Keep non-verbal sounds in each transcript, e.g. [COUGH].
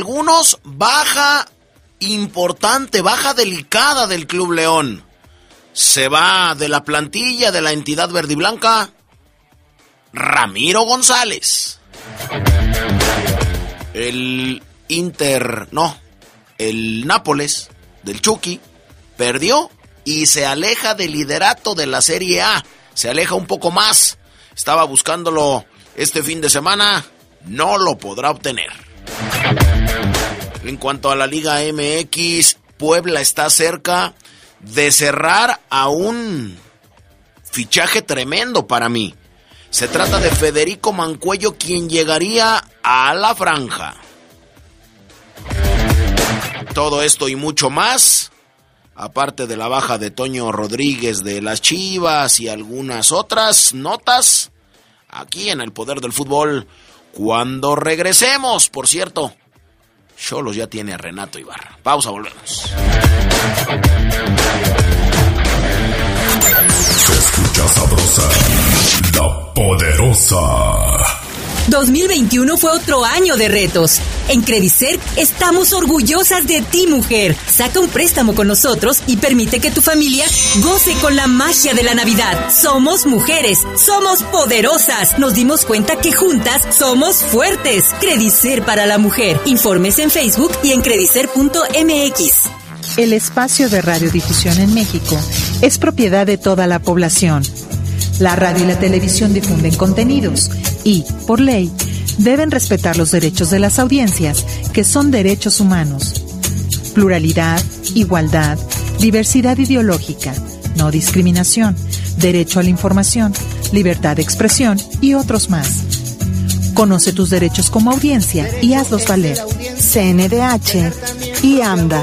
Algunos, baja importante, baja delicada del Club León. Se va de la plantilla de la entidad verde y blanca Ramiro González. El Inter, no, el Nápoles del Chucky perdió y se aleja del liderato de la Serie A. Se aleja un poco más. Estaba buscándolo este fin de semana. No lo podrá obtener. En cuanto a la Liga MX, Puebla está cerca de cerrar a un fichaje tremendo para mí. Se trata de Federico Mancuello, quien llegaría a la franja. Todo esto y mucho más, aparte de la baja de Toño Rodríguez de las Chivas y algunas otras notas, aquí en el Poder del Fútbol, cuando regresemos, por cierto. Cholos ya tiene a Renato Ibarra. Pausa, volvemos. Se escucha sabrosa, la poderosa. 2021 fue otro año de retos. En Credicer estamos orgullosas de ti, mujer. Saca un préstamo con nosotros y permite que tu familia goce con la magia de la Navidad. Somos mujeres, somos poderosas. Nos dimos cuenta que juntas somos fuertes. Credicer para la mujer. Informes en Facebook y en credicer.mx. El espacio de radiodifusión en México es propiedad de toda la población. La radio y la televisión difunden contenidos y, por ley, deben respetar los derechos de las audiencias, que son derechos humanos. Pluralidad, igualdad, diversidad ideológica, no discriminación, derecho a la información, libertad de expresión y otros más. Conoce tus derechos como audiencia y hazlos valer. CNDH y AMDA.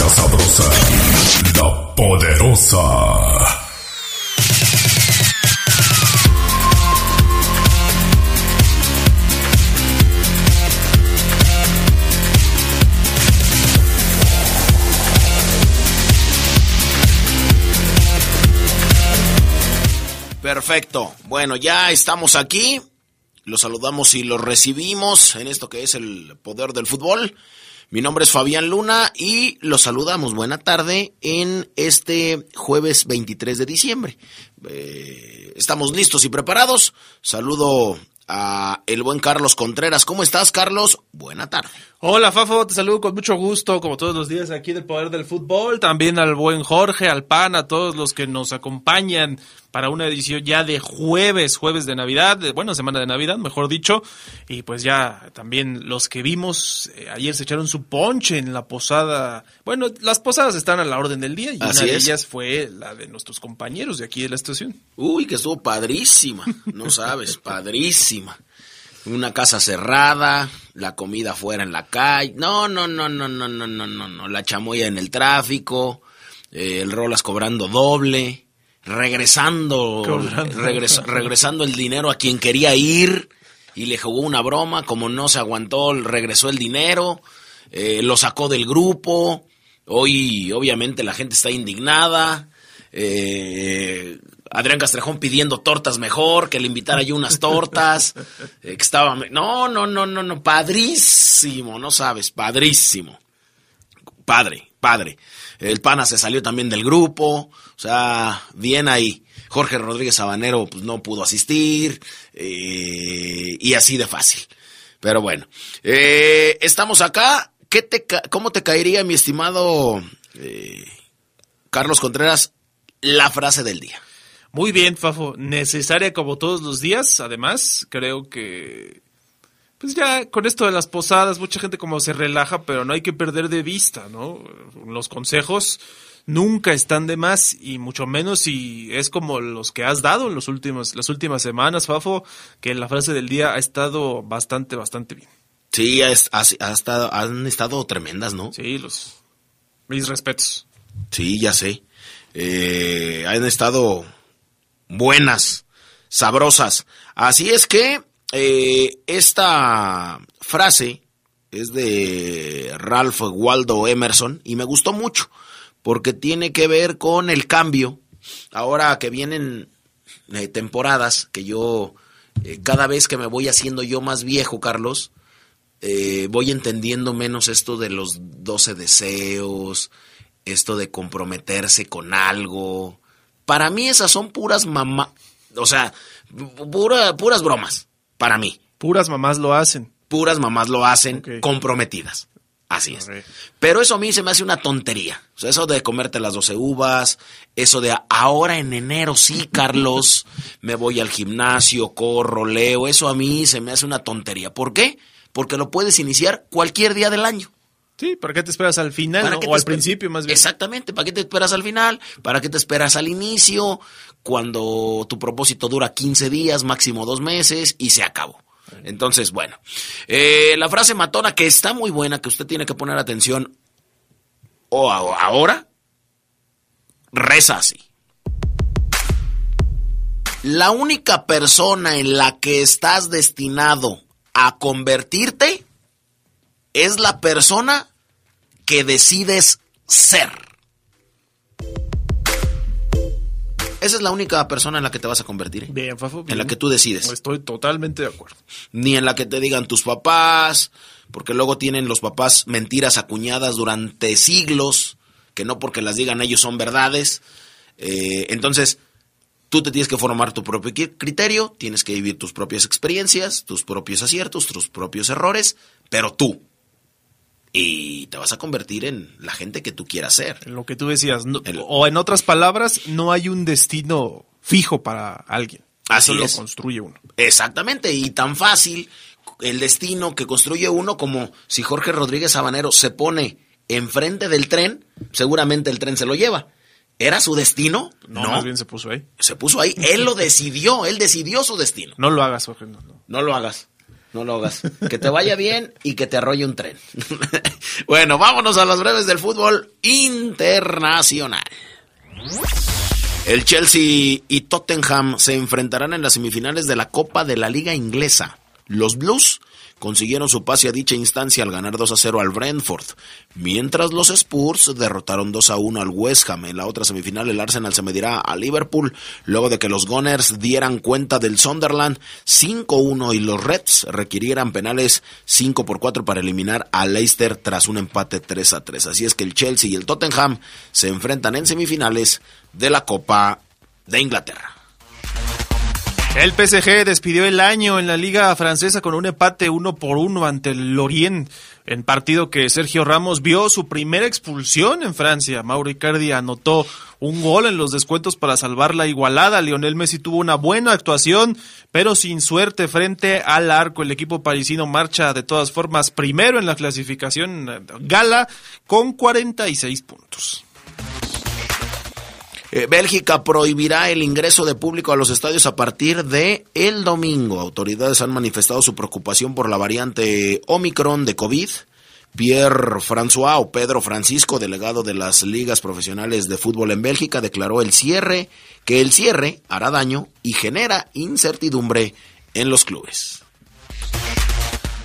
Escucha sabrosa, la poderosa. Perfecto. Bueno, ya estamos aquí. Los saludamos y los recibimos en esto que es el poder del fútbol. Mi nombre es Fabián Luna y los saludamos. Buena tarde en este jueves 23 de diciembre. Eh, estamos listos y preparados. Saludo a el buen Carlos Contreras. ¿Cómo estás, Carlos? Buena tarde. Hola, Fafo, te saludo con mucho gusto, como todos los días aquí del Poder del Fútbol. También al buen Jorge, al PAN, a todos los que nos acompañan para una edición ya de jueves, jueves de Navidad, de, bueno, semana de Navidad, mejor dicho. Y pues ya también los que vimos, eh, ayer se echaron su ponche en la posada. Bueno, las posadas están a la orden del día y Así una de ellas fue la de nuestros compañeros de aquí de la estación. Uy, que estuvo padrísima. No sabes, [LAUGHS] padrísima. Una casa cerrada, la comida fuera en la calle. No, no, no, no, no, no, no, no, no. La chamoya en el tráfico, eh, el Rolas cobrando doble, regresando, regresando el dinero a quien quería ir y le jugó una broma. Como no se aguantó, regresó el dinero, eh, lo sacó del grupo. Hoy, obviamente, la gente está indignada. Eh, Adrián Castrejón pidiendo tortas mejor, que le invitara yo unas tortas. [LAUGHS] eh, que estaba. No, no, no, no, no. Padrísimo, no sabes, padrísimo. Padre, padre. El pana se salió también del grupo. O sea, bien ahí. Jorge Rodríguez Sabanero pues, no pudo asistir. eh, y así de fácil. Pero bueno, eh, estamos acá. ¿Qué te ¿Cómo te caería, mi estimado eh, Carlos Contreras, la frase del día? Muy bien, Fafo. Necesaria como todos los días. Además, creo que. Pues ya con esto de las posadas, mucha gente como se relaja, pero no hay que perder de vista, ¿no? Los consejos nunca están de más y mucho menos si es como los que has dado en los últimos, las últimas semanas, Fafo, que la frase del día ha estado bastante, bastante bien. Sí, ha, ha- ha estado, han estado tremendas, ¿no? Sí, los. Mis respetos. Sí, ya sé. Eh, han estado buenas, sabrosas. Así es que eh, esta frase es de Ralph Waldo Emerson y me gustó mucho porque tiene que ver con el cambio. Ahora que vienen eh, temporadas que yo, eh, cada vez que me voy haciendo yo más viejo, Carlos, eh, voy entendiendo menos esto de los 12 deseos, esto de comprometerse con algo. Para mí esas son puras mamá, o sea, pura- puras bromas, para mí. Puras mamás lo hacen. Puras mamás lo hacen comprometidas. Así es. Pero eso a mí se me hace una tontería. O sea, eso de comerte las 12 uvas, eso de ahora en enero sí, [LAUGHS] Carlos, me voy al gimnasio, corro, leo, eso a mí se me hace una tontería. ¿Por qué? Porque lo puedes iniciar cualquier día del año. Sí, ¿para qué te esperas al final o al principio más bien? Exactamente, ¿para qué te esperas al final? ¿Para qué te esperas al inicio? Cuando tu propósito dura 15 días, máximo dos meses y se acabó. Entonces, bueno, eh, la frase matona que está muy buena, que usted tiene que poner atención o ahora, reza así. La única persona en la que estás destinado a convertirte es la persona que decides ser. Esa es la única persona en la que te vas a convertir. ¿eh? Bien, Fafo. En la que tú decides. Estoy totalmente de acuerdo. Ni en la que te digan tus papás, porque luego tienen los papás mentiras acuñadas durante siglos, que no porque las digan ellos son verdades. Eh, entonces, tú te tienes que formar tu propio criterio, tienes que vivir tus propias experiencias, tus propios aciertos, tus propios errores, pero tú. Y te vas a convertir en la gente que tú quieras ser. En lo que tú decías. no- El- o en otras palabras, no hay un destino fijo para alguien. Así Eso es. lo construye uno. Exactamente, y tan fácil el destino que construye uno como si Jorge Rodríguez Sabanero se pone enfrente del tren, seguramente el tren se lo lleva. ¿Era su destino? No, más bien se puso ahí. Se puso ahí, él lo decidió, él decidió su destino. No lo hagas, Jorge. no, no. No lo hagas, no lo hagas. Que te vaya bien y que te arrolle un tren. [LAUGHS] bueno, vámonos a las breves del fútbol internacional. El Chelsea y Tottenham se enfrentarán en las semifinales de la Copa de la Liga Inglesa. Los Blues consiguieron su pase a dicha instancia al ganar 2 a 0 al Brentford, mientras los Spurs derrotaron 2 a 1 al West Ham. En la otra semifinal el Arsenal se medirá a Liverpool luego de que los Gunners dieran cuenta del Sunderland 5-1 y los Reds requirieran penales 5 por 4 para eliminar a Leicester tras un empate 3 a 3. Así es que el Chelsea y el Tottenham se enfrentan en semifinales de la Copa de Inglaterra. El PSG despidió el año en la liga francesa con un empate uno por uno ante el Lorient, en partido que Sergio Ramos vio su primera expulsión en Francia. Mauro Icardi anotó un gol en los descuentos para salvar la igualada. Lionel Messi tuvo una buena actuación, pero sin suerte frente al arco. El equipo parisino marcha de todas formas primero en la clasificación eh, gala con 46 puntos. Eh, Bélgica prohibirá el ingreso de público a los estadios a partir de el domingo. Autoridades han manifestado su preocupación por la variante Omicron de COVID. Pierre François o Pedro Francisco, delegado de las ligas profesionales de fútbol en Bélgica, declaró el cierre que el cierre hará daño y genera incertidumbre en los clubes.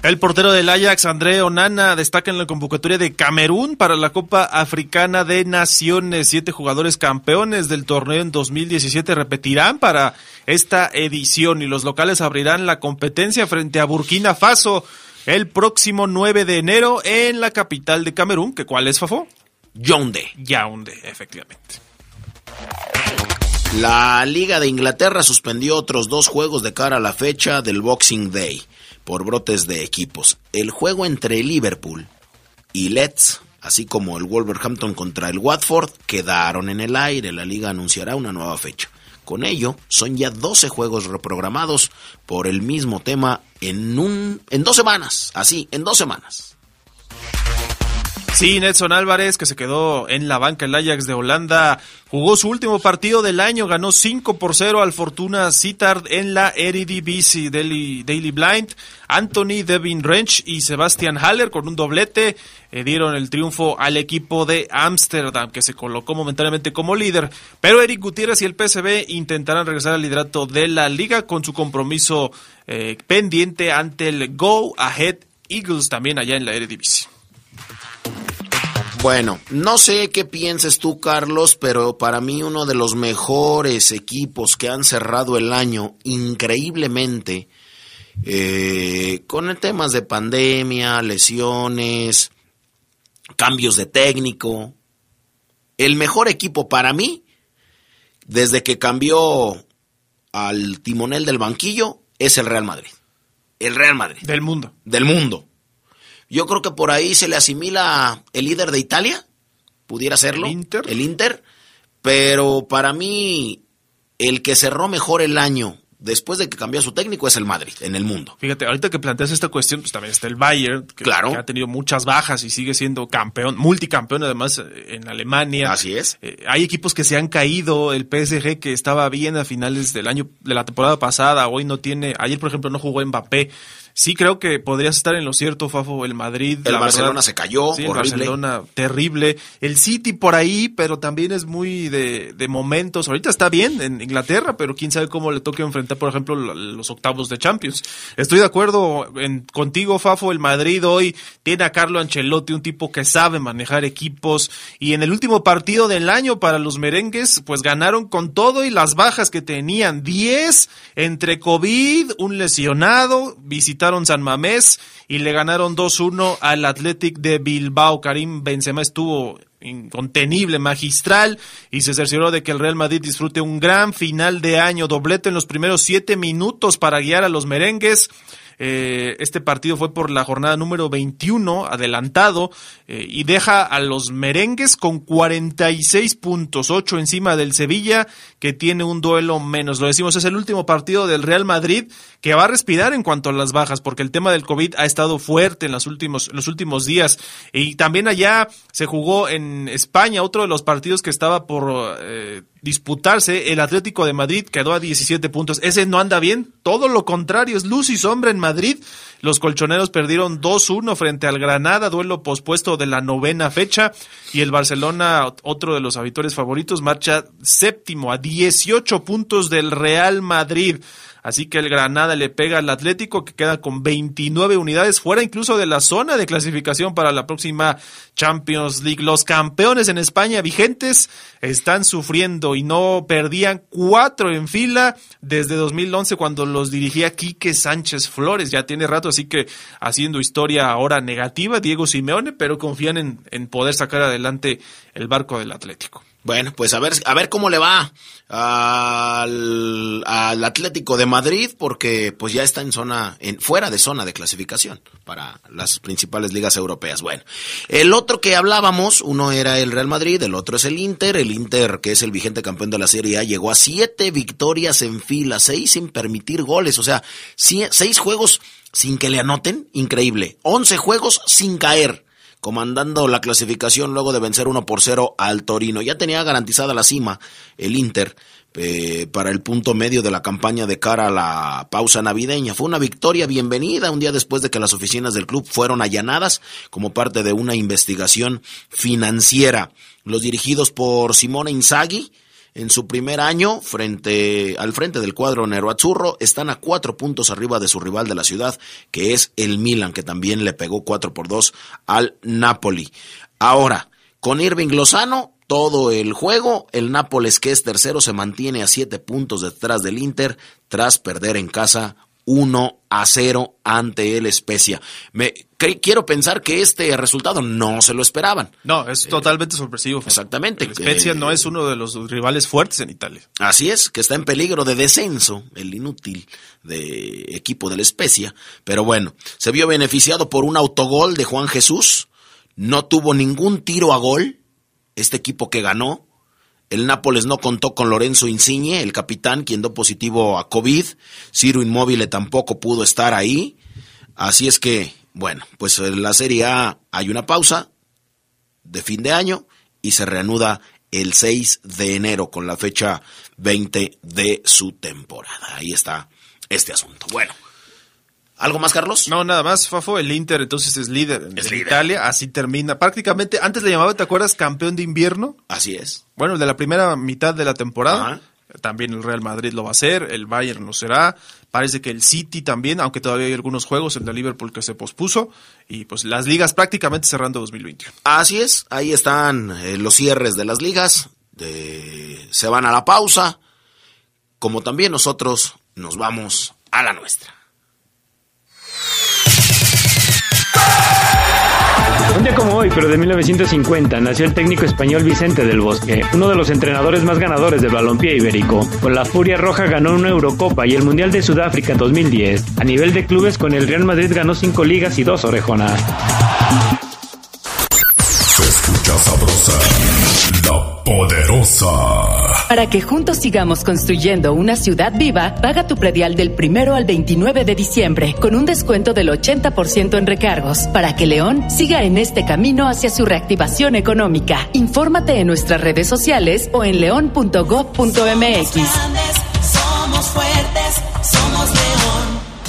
El portero del Ajax, André Onana, destaca en la convocatoria de Camerún para la Copa Africana de Naciones. Siete jugadores campeones del torneo en 2017 repetirán para esta edición y los locales abrirán la competencia frente a Burkina Faso el próximo 9 de enero en la capital de Camerún. ¿Que ¿Cuál es, Fafo? Yaoundé. Yaoundé, efectivamente. La Liga de Inglaterra suspendió otros dos juegos de cara a la fecha del Boxing Day por brotes de equipos. El juego entre Liverpool y Leeds, así como el Wolverhampton contra el Watford, quedaron en el aire. La liga anunciará una nueva fecha. Con ello, son ya 12 juegos reprogramados por el mismo tema en, un, en dos semanas. Así, en dos semanas. Sí, Nelson Álvarez, que se quedó en la banca el Ajax de Holanda, jugó su último partido del año, ganó 5 por 0 al Fortuna Sittard en la Eredivisie Daily, Daily Blind. Anthony Devin Wrench y Sebastian Haller con un doblete eh, dieron el triunfo al equipo de Ámsterdam, que se colocó momentáneamente como líder. Pero Eric Gutiérrez y el PSV intentarán regresar al liderato de la liga con su compromiso eh, pendiente ante el Go Ahead Eagles también allá en la Eredivisie. Bueno, no sé qué pienses tú, Carlos, pero para mí uno de los mejores equipos que han cerrado el año increíblemente, eh, con temas de pandemia, lesiones, cambios de técnico. El mejor equipo para mí, desde que cambió al timonel del banquillo, es el Real Madrid. El Real Madrid. Del mundo. Del mundo. Yo creo que por ahí se le asimila el líder de Italia, pudiera serlo, ¿El Inter? el Inter, pero para mí el que cerró mejor el año después de que cambió su técnico es el Madrid en el mundo. Fíjate, ahorita que planteas esta cuestión, pues también está el Bayern, que, Claro. que ha tenido muchas bajas y sigue siendo campeón, multicampeón además eh, en Alemania. Así es. Eh, hay equipos que se han caído, el PSG que estaba bien a finales del año, de la temporada pasada, hoy no tiene, ayer por ejemplo no jugó Mbappé. Sí creo que podrías estar en lo cierto, Fafo, el Madrid. El la Barcelona verdad, se cayó, Sí, el. Barcelona terrible. El City por ahí, pero también es muy de, de momentos. Ahorita está bien en Inglaterra, pero quién sabe cómo le toque enfrentar, por ejemplo, los octavos de Champions. Estoy de acuerdo en- contigo, Fafo. El Madrid hoy tiene a Carlo Ancelotti, un tipo que sabe manejar equipos. Y en el último partido del año para los merengues, pues ganaron con todo y las bajas que tenían. 10 entre COVID, un lesionado, San Mamés y le ganaron 2-1 al Athletic de Bilbao. Karim Benzema estuvo incontenible, magistral y se cercioró de que el Real Madrid disfrute un gran final de año, doblete en los primeros siete minutos para guiar a los merengues. Eh, este partido fue por la jornada número 21, adelantado, eh, y deja a los merengues con 46 puntos, 8 encima del Sevilla, que tiene un duelo menos. Lo decimos, es el último partido del Real Madrid que va a respirar en cuanto a las bajas, porque el tema del COVID ha estado fuerte en los últimos, en los últimos días. Y también allá se jugó en España otro de los partidos que estaba por eh, disputarse. El Atlético de Madrid quedó a 17 puntos. Ese no anda bien. Todo lo contrario, es luz y sombra en Madrid. Los colchoneros perdieron 2-1 frente al Granada, duelo pospuesto de la novena fecha. Y el Barcelona, otro de los habituales favoritos, marcha séptimo a 18 puntos del Real Madrid. Así que el Granada le pega al Atlético que queda con 29 unidades fuera incluso de la zona de clasificación para la próxima Champions League. Los campeones en España vigentes están sufriendo y no perdían cuatro en fila desde 2011 cuando los dirigía Quique Sánchez Flores. Ya tiene rato, así que haciendo historia ahora negativa Diego Simeone, pero confían en, en poder sacar adelante el barco del Atlético. Bueno, pues a ver, a ver cómo le va al, al Atlético de Madrid, porque pues ya está en zona, en, fuera de zona de clasificación para las principales ligas europeas. Bueno, el otro que hablábamos, uno era el Real Madrid, el otro es el Inter, el Inter que es el vigente campeón de la Serie A, llegó a siete victorias en fila, seis sin permitir goles, o sea, seis juegos sin que le anoten, increíble, once juegos sin caer comandando la clasificación luego de vencer 1 por 0 al Torino. Ya tenía garantizada la cima el Inter eh, para el punto medio de la campaña de cara a la pausa navideña. Fue una victoria bienvenida un día después de que las oficinas del club fueron allanadas como parte de una investigación financiera. Los dirigidos por Simone Inzaghi en su primer año frente al frente del cuadro Nero están a cuatro puntos arriba de su rival de la ciudad, que es el Milan, que también le pegó cuatro por dos al Napoli. Ahora, con Irving Lozano, todo el juego, el Nápoles, que es tercero, se mantiene a siete puntos detrás del Inter, tras perder en casa 1 a 0 ante el Especia. Me, quiero pensar que este resultado no se lo esperaban. No, es totalmente sorpresivo. Exactamente. El Spezia no es uno de los rivales fuertes en Italia. Así es, que está en peligro de descenso, el inútil de equipo del Especia. Pero bueno, se vio beneficiado por un autogol de Juan Jesús. No tuvo ningún tiro a gol. Este equipo que ganó, el Nápoles no contó con Lorenzo Insigne, el capitán, quien dio positivo a COVID. Ciro Inmóvil tampoco pudo estar ahí. Así es que, bueno, pues en la Serie A hay una pausa de fin de año y se reanuda el 6 de enero con la fecha 20 de su temporada. Ahí está este asunto. Bueno, ¿Algo más, Carlos? No, nada más, Fafo. El Inter entonces es líder en Italia. Así termina. Prácticamente, antes le llamaba, ¿te acuerdas? Campeón de invierno. Así es. Bueno, de la primera mitad de la temporada. También el Real Madrid lo va a hacer. El Bayern lo será. Parece que el City también, aunque todavía hay algunos juegos, el de Liverpool que se pospuso. Y pues las ligas prácticamente cerrando 2021. Así es. Ahí están eh, los cierres de las ligas. se van a la pausa. Como también nosotros nos vamos a la nuestra. Un día como hoy, pero de 1950, nació el técnico español Vicente del Bosque, uno de los entrenadores más ganadores del balompié ibérico. Con la Furia Roja ganó una Eurocopa y el Mundial de Sudáfrica en 2010. A nivel de clubes, con el Real Madrid ganó cinco ligas y dos orejonas. Se escucha sabrosa, la poderosa. Para que juntos sigamos construyendo una ciudad viva, paga tu predial del primero al 29 de diciembre con un descuento del 80% en recargos para que León siga en este camino hacia su reactivación económica. Infórmate en nuestras redes sociales o en león.gov.mx. Somos fuertes.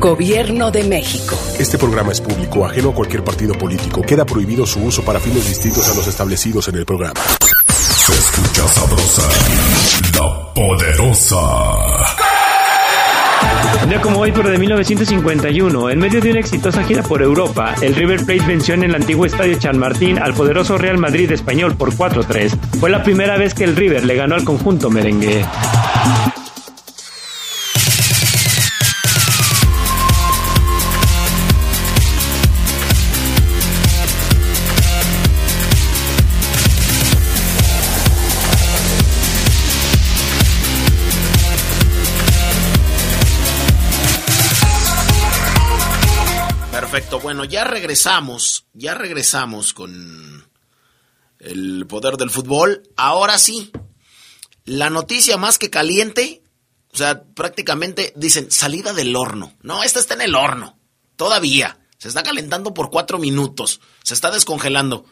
Gobierno de México. Este programa es público, ajeno a cualquier partido político. Queda prohibido su uso para fines distintos a los establecidos en el programa. Se escucha sabrosa, la poderosa. Un día como hoy, pero de 1951, en medio de una exitosa gira por Europa, el River Plate venció en el antiguo estadio Martín al poderoso Real Madrid español por 4-3. Fue la primera vez que el River le ganó al conjunto merengue. Bueno, ya regresamos, ya regresamos con el poder del fútbol. Ahora sí, la noticia más que caliente, o sea, prácticamente dicen salida del horno. No, esta está en el horno, todavía. Se está calentando por cuatro minutos, se está descongelando.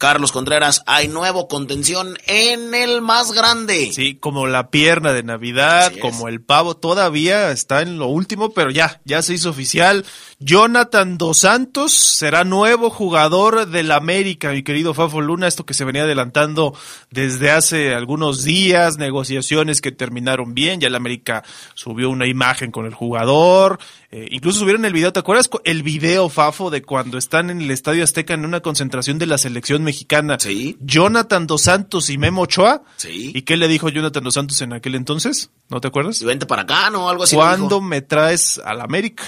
Carlos Contreras, hay nuevo contención en el más grande. Sí, como la pierna de Navidad, como el pavo, todavía está en lo último, pero ya, ya se hizo oficial. Jonathan Dos Santos será nuevo jugador del América, mi querido Fafo Luna, esto que se venía adelantando desde hace algunos días, negociaciones que terminaron bien, ya el América subió una imagen con el jugador, eh, incluso subieron el video, ¿te acuerdas el video Fafo de cuando están en el Estadio Azteca en una concentración de la selección mexicana? Sí. Jonathan Dos Santos y Memo Ochoa. Sí. ¿Y qué le dijo Jonathan Dos Santos en aquel entonces? ¿No te acuerdas? Vente para acá, ¿no? Algo así. ¿Cuándo me traes al América?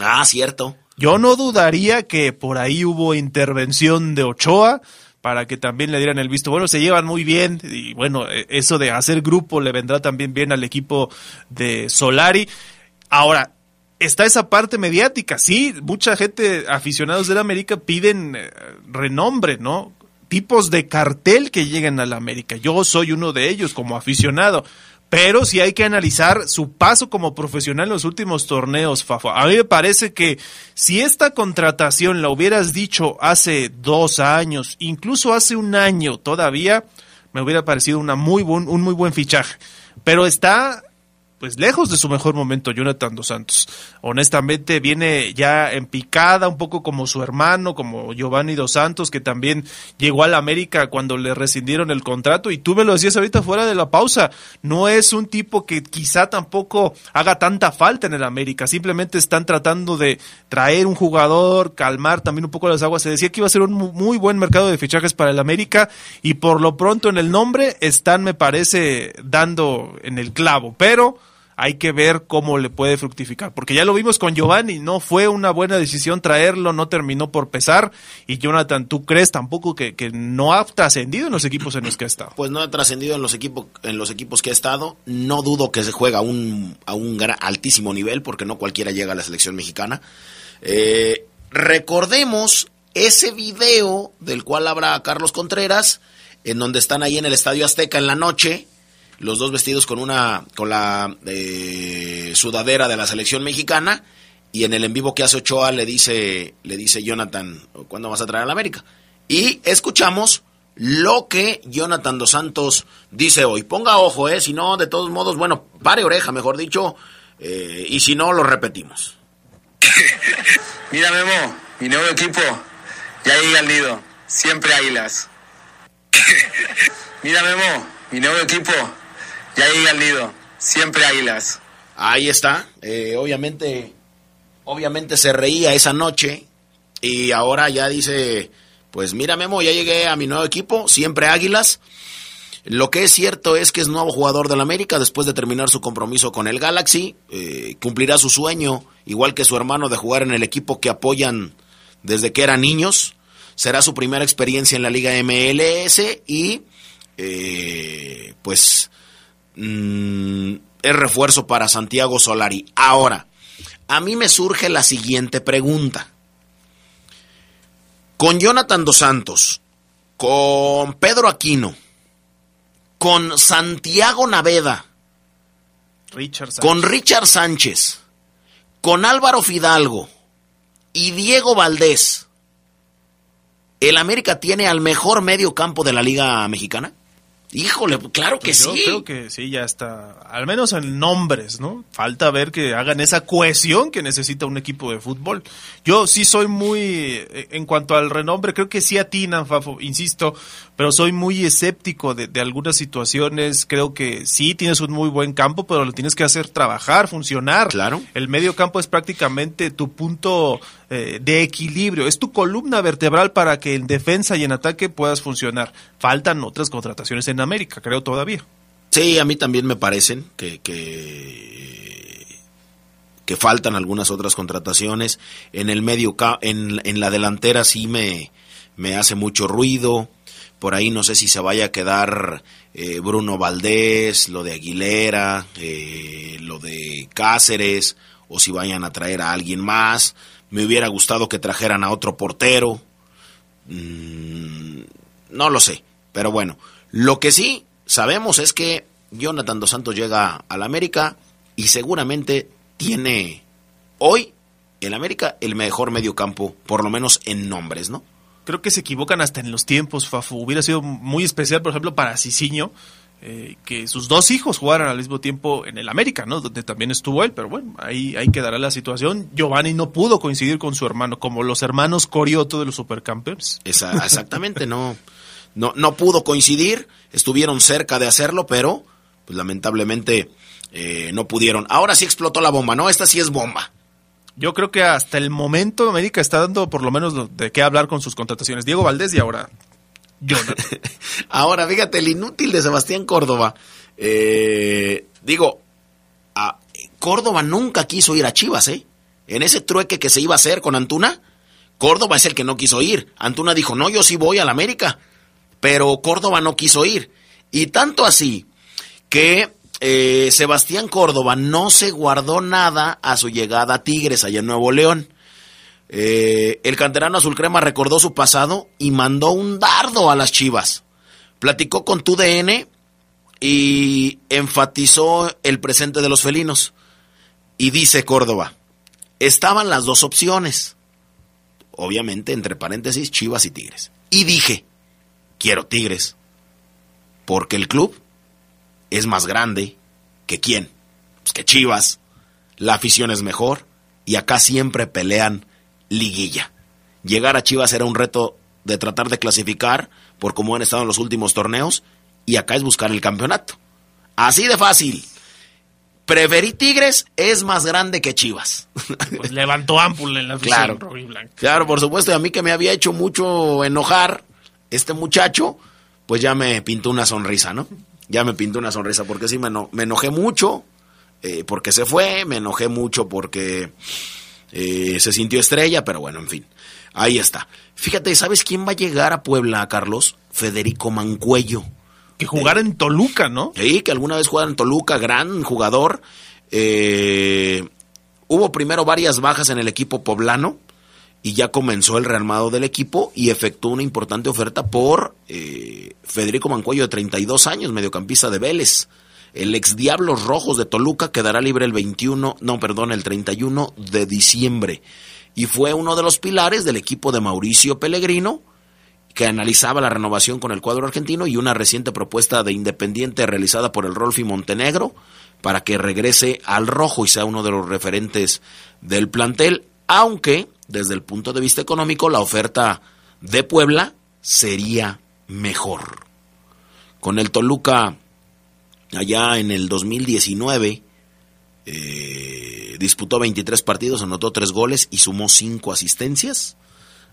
Ah, cierto. Yo no dudaría que por ahí hubo intervención de Ochoa para que también le dieran el visto. Bueno, se llevan muy bien y bueno, e, eso de hacer grupo le vendrá también bien al equipo de Solari. Ahora, está esa parte mediática, sí, mucha gente, aficionados del América, piden eh, renombre, ¿no? Tipos de cartel que lleguen al América. Yo soy uno de ellos como aficionado pero sí hay que analizar su paso como profesional en los últimos torneos, Fafo. A mí me parece que si esta contratación la hubieras dicho hace dos años, incluso hace un año todavía, me hubiera parecido una muy buen, un muy buen fichaje. Pero está pues lejos de su mejor momento Jonathan Dos Santos. Honestamente viene ya en picada, un poco como su hermano, como Giovanni Dos Santos, que también llegó a la América cuando le rescindieron el contrato y tú me lo decías ahorita fuera de la pausa, no es un tipo que quizá tampoco haga tanta falta en el América, simplemente están tratando de traer un jugador, calmar también un poco las aguas. Se decía que iba a ser un muy buen mercado de fichajes para el América y por lo pronto en el nombre están, me parece, dando en el clavo, pero hay que ver cómo le puede fructificar, porque ya lo vimos con Giovanni, no fue una buena decisión traerlo, no terminó por pesar, y Jonathan, ¿tú crees tampoco que, no ha trascendido en los equipos en los que ha estado? Pues no ha trascendido en los equipos en los equipos que ha estado, no dudo que se juega a un, a un altísimo nivel, porque no cualquiera llega a la selección mexicana. Eh, recordemos ese video del cual habla Carlos Contreras, en donde están ahí en el Estadio Azteca en la noche, los dos vestidos con una con la eh, sudadera de la selección mexicana y en el en vivo que hace Ochoa le dice le dice Jonathan ¿cuándo vas a traer a la América? Y escuchamos lo que Jonathan dos Santos dice hoy. Ponga ojo, eh, si no de todos modos, bueno, pare oreja, mejor dicho, eh, y si no lo repetimos. [LAUGHS] Mira Memo, mi nuevo equipo ya llega al nido, siempre águilas. [LAUGHS] Mira Memo, mi nuevo equipo ya llegué al nido. Siempre águilas. Ahí está. Eh, obviamente, obviamente se reía esa noche y ahora ya dice, pues mira Memo, ya llegué a mi nuevo equipo, siempre águilas. Lo que es cierto es que es nuevo jugador del América después de terminar su compromiso con el Galaxy. Eh, cumplirá su sueño, igual que su hermano, de jugar en el equipo que apoyan desde que eran niños. Será su primera experiencia en la Liga MLS y eh, pues Mm, es refuerzo para Santiago Solari. Ahora, a mí me surge la siguiente pregunta. Con Jonathan Dos Santos, con Pedro Aquino, con Santiago Naveda, con Richard Sánchez, con Álvaro Fidalgo y Diego Valdés, ¿el América tiene al mejor medio campo de la Liga Mexicana? Híjole, claro que pues sí. Yo creo que sí, ya está. Al menos en nombres, ¿no? Falta ver que hagan esa cohesión que necesita un equipo de fútbol. Yo sí soy muy, eh, en cuanto al renombre, creo que sí atinan, Fafo, insisto, pero soy muy escéptico de, de algunas situaciones. Creo que sí tienes un muy buen campo, pero lo tienes que hacer trabajar, funcionar. Claro. El medio campo es prácticamente tu punto eh, de equilibrio. Es tu columna vertebral para que en defensa y en ataque puedas funcionar. Faltan otras contrataciones en América, creo todavía. Sí, a mí también me parecen que, que, que faltan algunas otras contrataciones. En el medio, en, en la delantera sí me, me hace mucho ruido. Por ahí no sé si se vaya a quedar eh, Bruno Valdés, lo de Aguilera, eh, lo de Cáceres, o si vayan a traer a alguien más. Me hubiera gustado que trajeran a otro portero. Mm, no lo sé. Pero bueno, lo que sí sabemos es que Jonathan Dos Santos llega al América y seguramente tiene hoy el América el mejor medio campo, por lo menos en nombres, ¿no? Creo que se equivocan hasta en los tiempos, Fafu. Hubiera sido muy especial, por ejemplo, para Cicinho eh, que sus dos hijos jugaran al mismo tiempo en el América, ¿no? Donde también estuvo él, pero bueno, ahí, ahí quedará la situación. Giovanni no pudo coincidir con su hermano, como los hermanos Corioto de los Supercampeones. exactamente, no, no, no pudo coincidir, estuvieron cerca de hacerlo, pero pues, lamentablemente eh, no pudieron. Ahora sí explotó la bomba, ¿no? Esta sí es bomba. Yo creo que hasta el momento América está dando por lo menos de qué hablar con sus contrataciones. Diego Valdés y ahora [LAUGHS] Ahora, fíjate, el inútil de Sebastián Córdoba. Eh, digo, a Córdoba nunca quiso ir a Chivas, ¿eh? En ese trueque que se iba a hacer con Antuna, Córdoba es el que no quiso ir. Antuna dijo, no, yo sí voy a la América. Pero Córdoba no quiso ir. Y tanto así que eh, Sebastián Córdoba no se guardó nada a su llegada a Tigres allá en Nuevo León. Eh, el canterano azul crema recordó su pasado y mandó un dardo a las chivas. Platicó con tu DN y enfatizó el presente de los felinos. Y dice Córdoba, estaban las dos opciones, obviamente entre paréntesis, Chivas y Tigres. Y dije, quiero Tigres, porque el club es más grande que quién, pues que Chivas, la afición es mejor y acá siempre pelean liguilla. Llegar a Chivas era un reto de tratar de clasificar por cómo han estado en los últimos torneos y acá es buscar el campeonato. Así de fácil. Preferí Tigres es más grande que Chivas. [LAUGHS] Pues levantó ámpula en la claro, claro, por supuesto, y a mí que me había hecho mucho enojar este muchacho, pues ya me pintó una sonrisa, ¿no? Ya me pintó una sonrisa, porque sí me, me enojé mucho eh, porque se fue, me enojé mucho porque eh, se sintió estrella, pero bueno, en fin, ahí está. Fíjate, ¿sabes quién va a llegar a Puebla, Carlos? Federico Mancuello. Que jugara en Toluca, ¿no? Sí, que alguna vez jugara en Toluca, gran jugador. Eh, hubo primero varias bajas en el equipo poblano y ya comenzó el rearmado del equipo y efectuó una importante oferta por eh, Federico Mancuello, de 32 años, mediocampista de Vélez. El ex Diablos Rojos de Toluca quedará libre el 21, no, perdón, el 31 de diciembre. Y fue uno de los pilares del equipo de Mauricio Pellegrino, que analizaba la renovación con el cuadro argentino y una reciente propuesta de Independiente realizada por el Rolfi Montenegro para que regrese al rojo y sea uno de los referentes del plantel, aunque desde el punto de vista económico la oferta de Puebla sería mejor. Con el Toluca allá en el 2019 eh, disputó 23 partidos, anotó 3 goles y sumó 5 asistencias.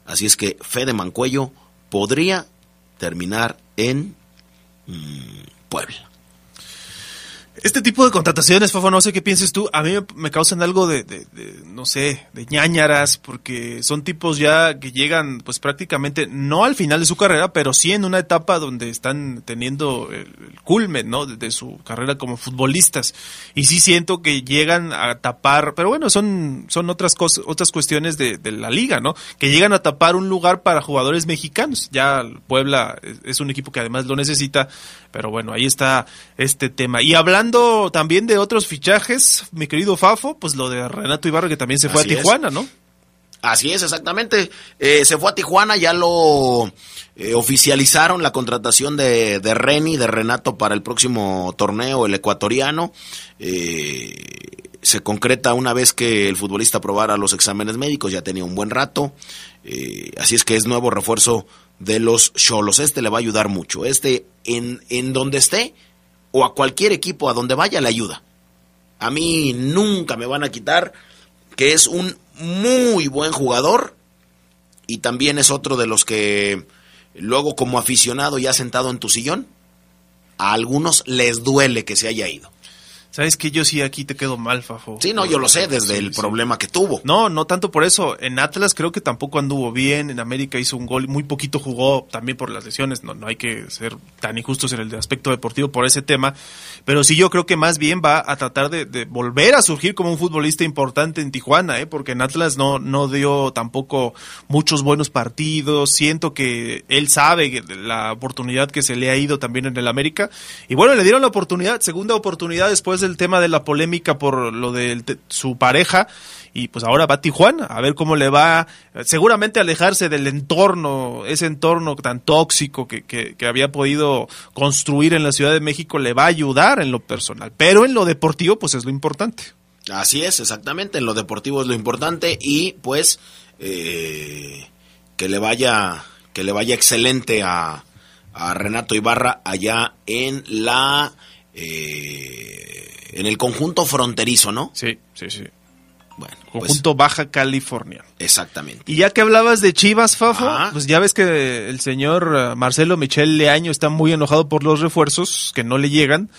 Así es que Fede Mancuello podría terminar en mm, Puebla. Este tipo de contrataciones, Fafo, no sé qué pienses tú, a mí me, causan algo de, no sé, de ñañaras, porque son tipos ya que llegan, pues prácticamente, no al final de su carrera, pero sí en una etapa donde están teniendo el, culmen, ¿no? De, su carrera como futbolistas. Y sí siento que llegan a tapar, pero bueno, son, son otras cosas, otras cuestiones de la liga, ¿no? Que llegan a tapar un lugar para jugadores mexicanos. Ya Puebla es un equipo que además lo necesita, pero bueno, ahí está este tema. Y hablando también de otros fichajes, mi querido Fafo, pues lo de Renato Ibarra que también se fue a Tijuana, ¿no? Así es, exactamente. Eh, se fue a Tijuana, ya lo eh, oficializaron la contratación de, de Reni, de Renato para el próximo torneo, el ecuatoriano. Eh, se concreta una vez que el futbolista aprobara los exámenes médicos, ya tenía un buen rato. así es que es nuevo refuerzo de los Cholos. Este le va a ayudar mucho. Este, en, en donde esté, o a cualquier equipo a donde vaya, le ayuda. A mí nunca me van a quitar que es un muy buen jugador y también es otro de los que luego como aficionado ya sentado en tu sillón, a algunos les duele que se haya ido. Sabes que yo sí aquí te quedo mal, Fafo. Sí, no, yo lo sé desde el problema que tuvo. No, no tanto por eso. En Atlas creo que tampoco anduvo bien. En América hizo un gol, muy poquito jugó también por las lesiones. No, no hay que ser tan injustos en el aspecto deportivo por ese tema. Pero sí, yo creo que más bien va a tratar de, de volver a surgir como un futbolista importante en Tijuana, ¿eh? porque en Atlas no, no dio tampoco muchos buenos partidos. Siento que él sabe la oportunidad que se le ha ido también en el América. Y bueno, le dieron la oportunidad, segunda oportunidad después el tema de la polémica por lo de su pareja y pues ahora va a Tijuana a ver cómo le va, seguramente alejarse del entorno, ese entorno tan tóxico que, que, había podido construir en la Ciudad de México le va a ayudar en lo personal, pero en lo deportivo pues es lo importante. Así es, exactamente, en lo deportivo es lo importante y pues eh, que le vaya que le vaya excelente a Renato Ibarra allá en la eh, en el conjunto fronterizo, ¿no? Sí, sí, sí. Bueno, pues conjunto Baja California. Exactamente. Y ya que hablabas de Chivas, Fafo, pues ya ves que el señor eh, Marcelo Michel Leaño está muy enojado por los refuerzos que no le llegan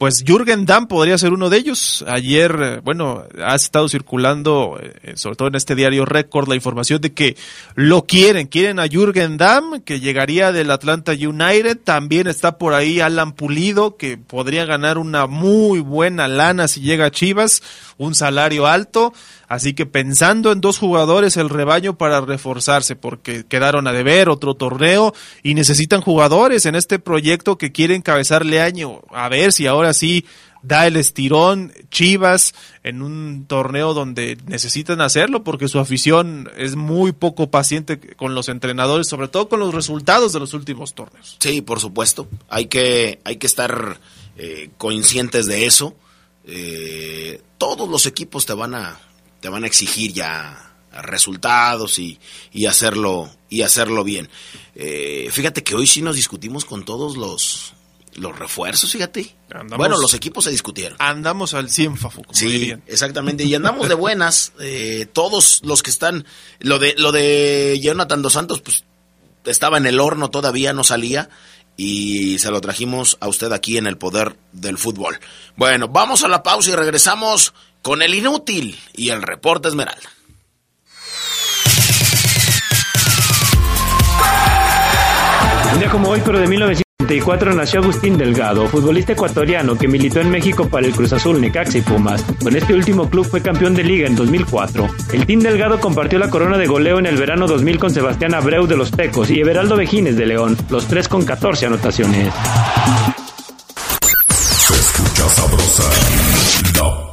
pues Jürgen Damm podría ser uno de ellos. Ayer, eh, bueno, ha estado circulando, eh, sobre todo en este diario Record, la información de que lo quieren, quieren a Jürgen Damm, que llegaría del Atlanta United. También está por ahí Alan Pulido, que podría ganar una muy buena lana si llega a Chivas, un salario alto. Así que pensando en dos jugadores el rebaño para reforzarse, porque quedaron a deber otro torneo y necesitan jugadores en este proyecto que quieren encabezarle año. A ver si ahora sí da el estirón Chivas en un torneo donde necesitan hacerlo porque su afición es muy poco paciente con los entrenadores, sobre todo con los resultados de los últimos torneos. Sí, por supuesto. Hay que, hay que estar eh, conscientes de eso. Eh, todos los equipos te van a, te van a exigir ya resultados y, y hacerlo y hacerlo bien. Eh, fíjate que hoy sí nos discutimos con todos los los refuerzos, fíjate. bueno, los equipos se discutieron. Andamos al 100, Fafu, como sí, exactamente. Y andamos de buenas. [LAUGHS] Eh, todos los que están. Lo de, lo de Jonathan Dos Santos, pues estaba en el horno todavía, no salía. Y se lo trajimos a usted aquí en el poder del fútbol. Bueno, vamos a la pausa y regresamos con el inútil y el reporte Esmeralda. Un día como hoy, pero de 1900 nació Agustín Delgado, futbolista ecuatoriano que militó en México para el Cruz Azul, Necaxa y Pumas. Con este último club fue campeón de liga en 2004. El Team Delgado compartió la corona de goleo en el verano 2000 con Sebastián Abreu de los Tecos y Everaldo Vejines de León, los tres con 14 anotaciones. Se escucha sabrosa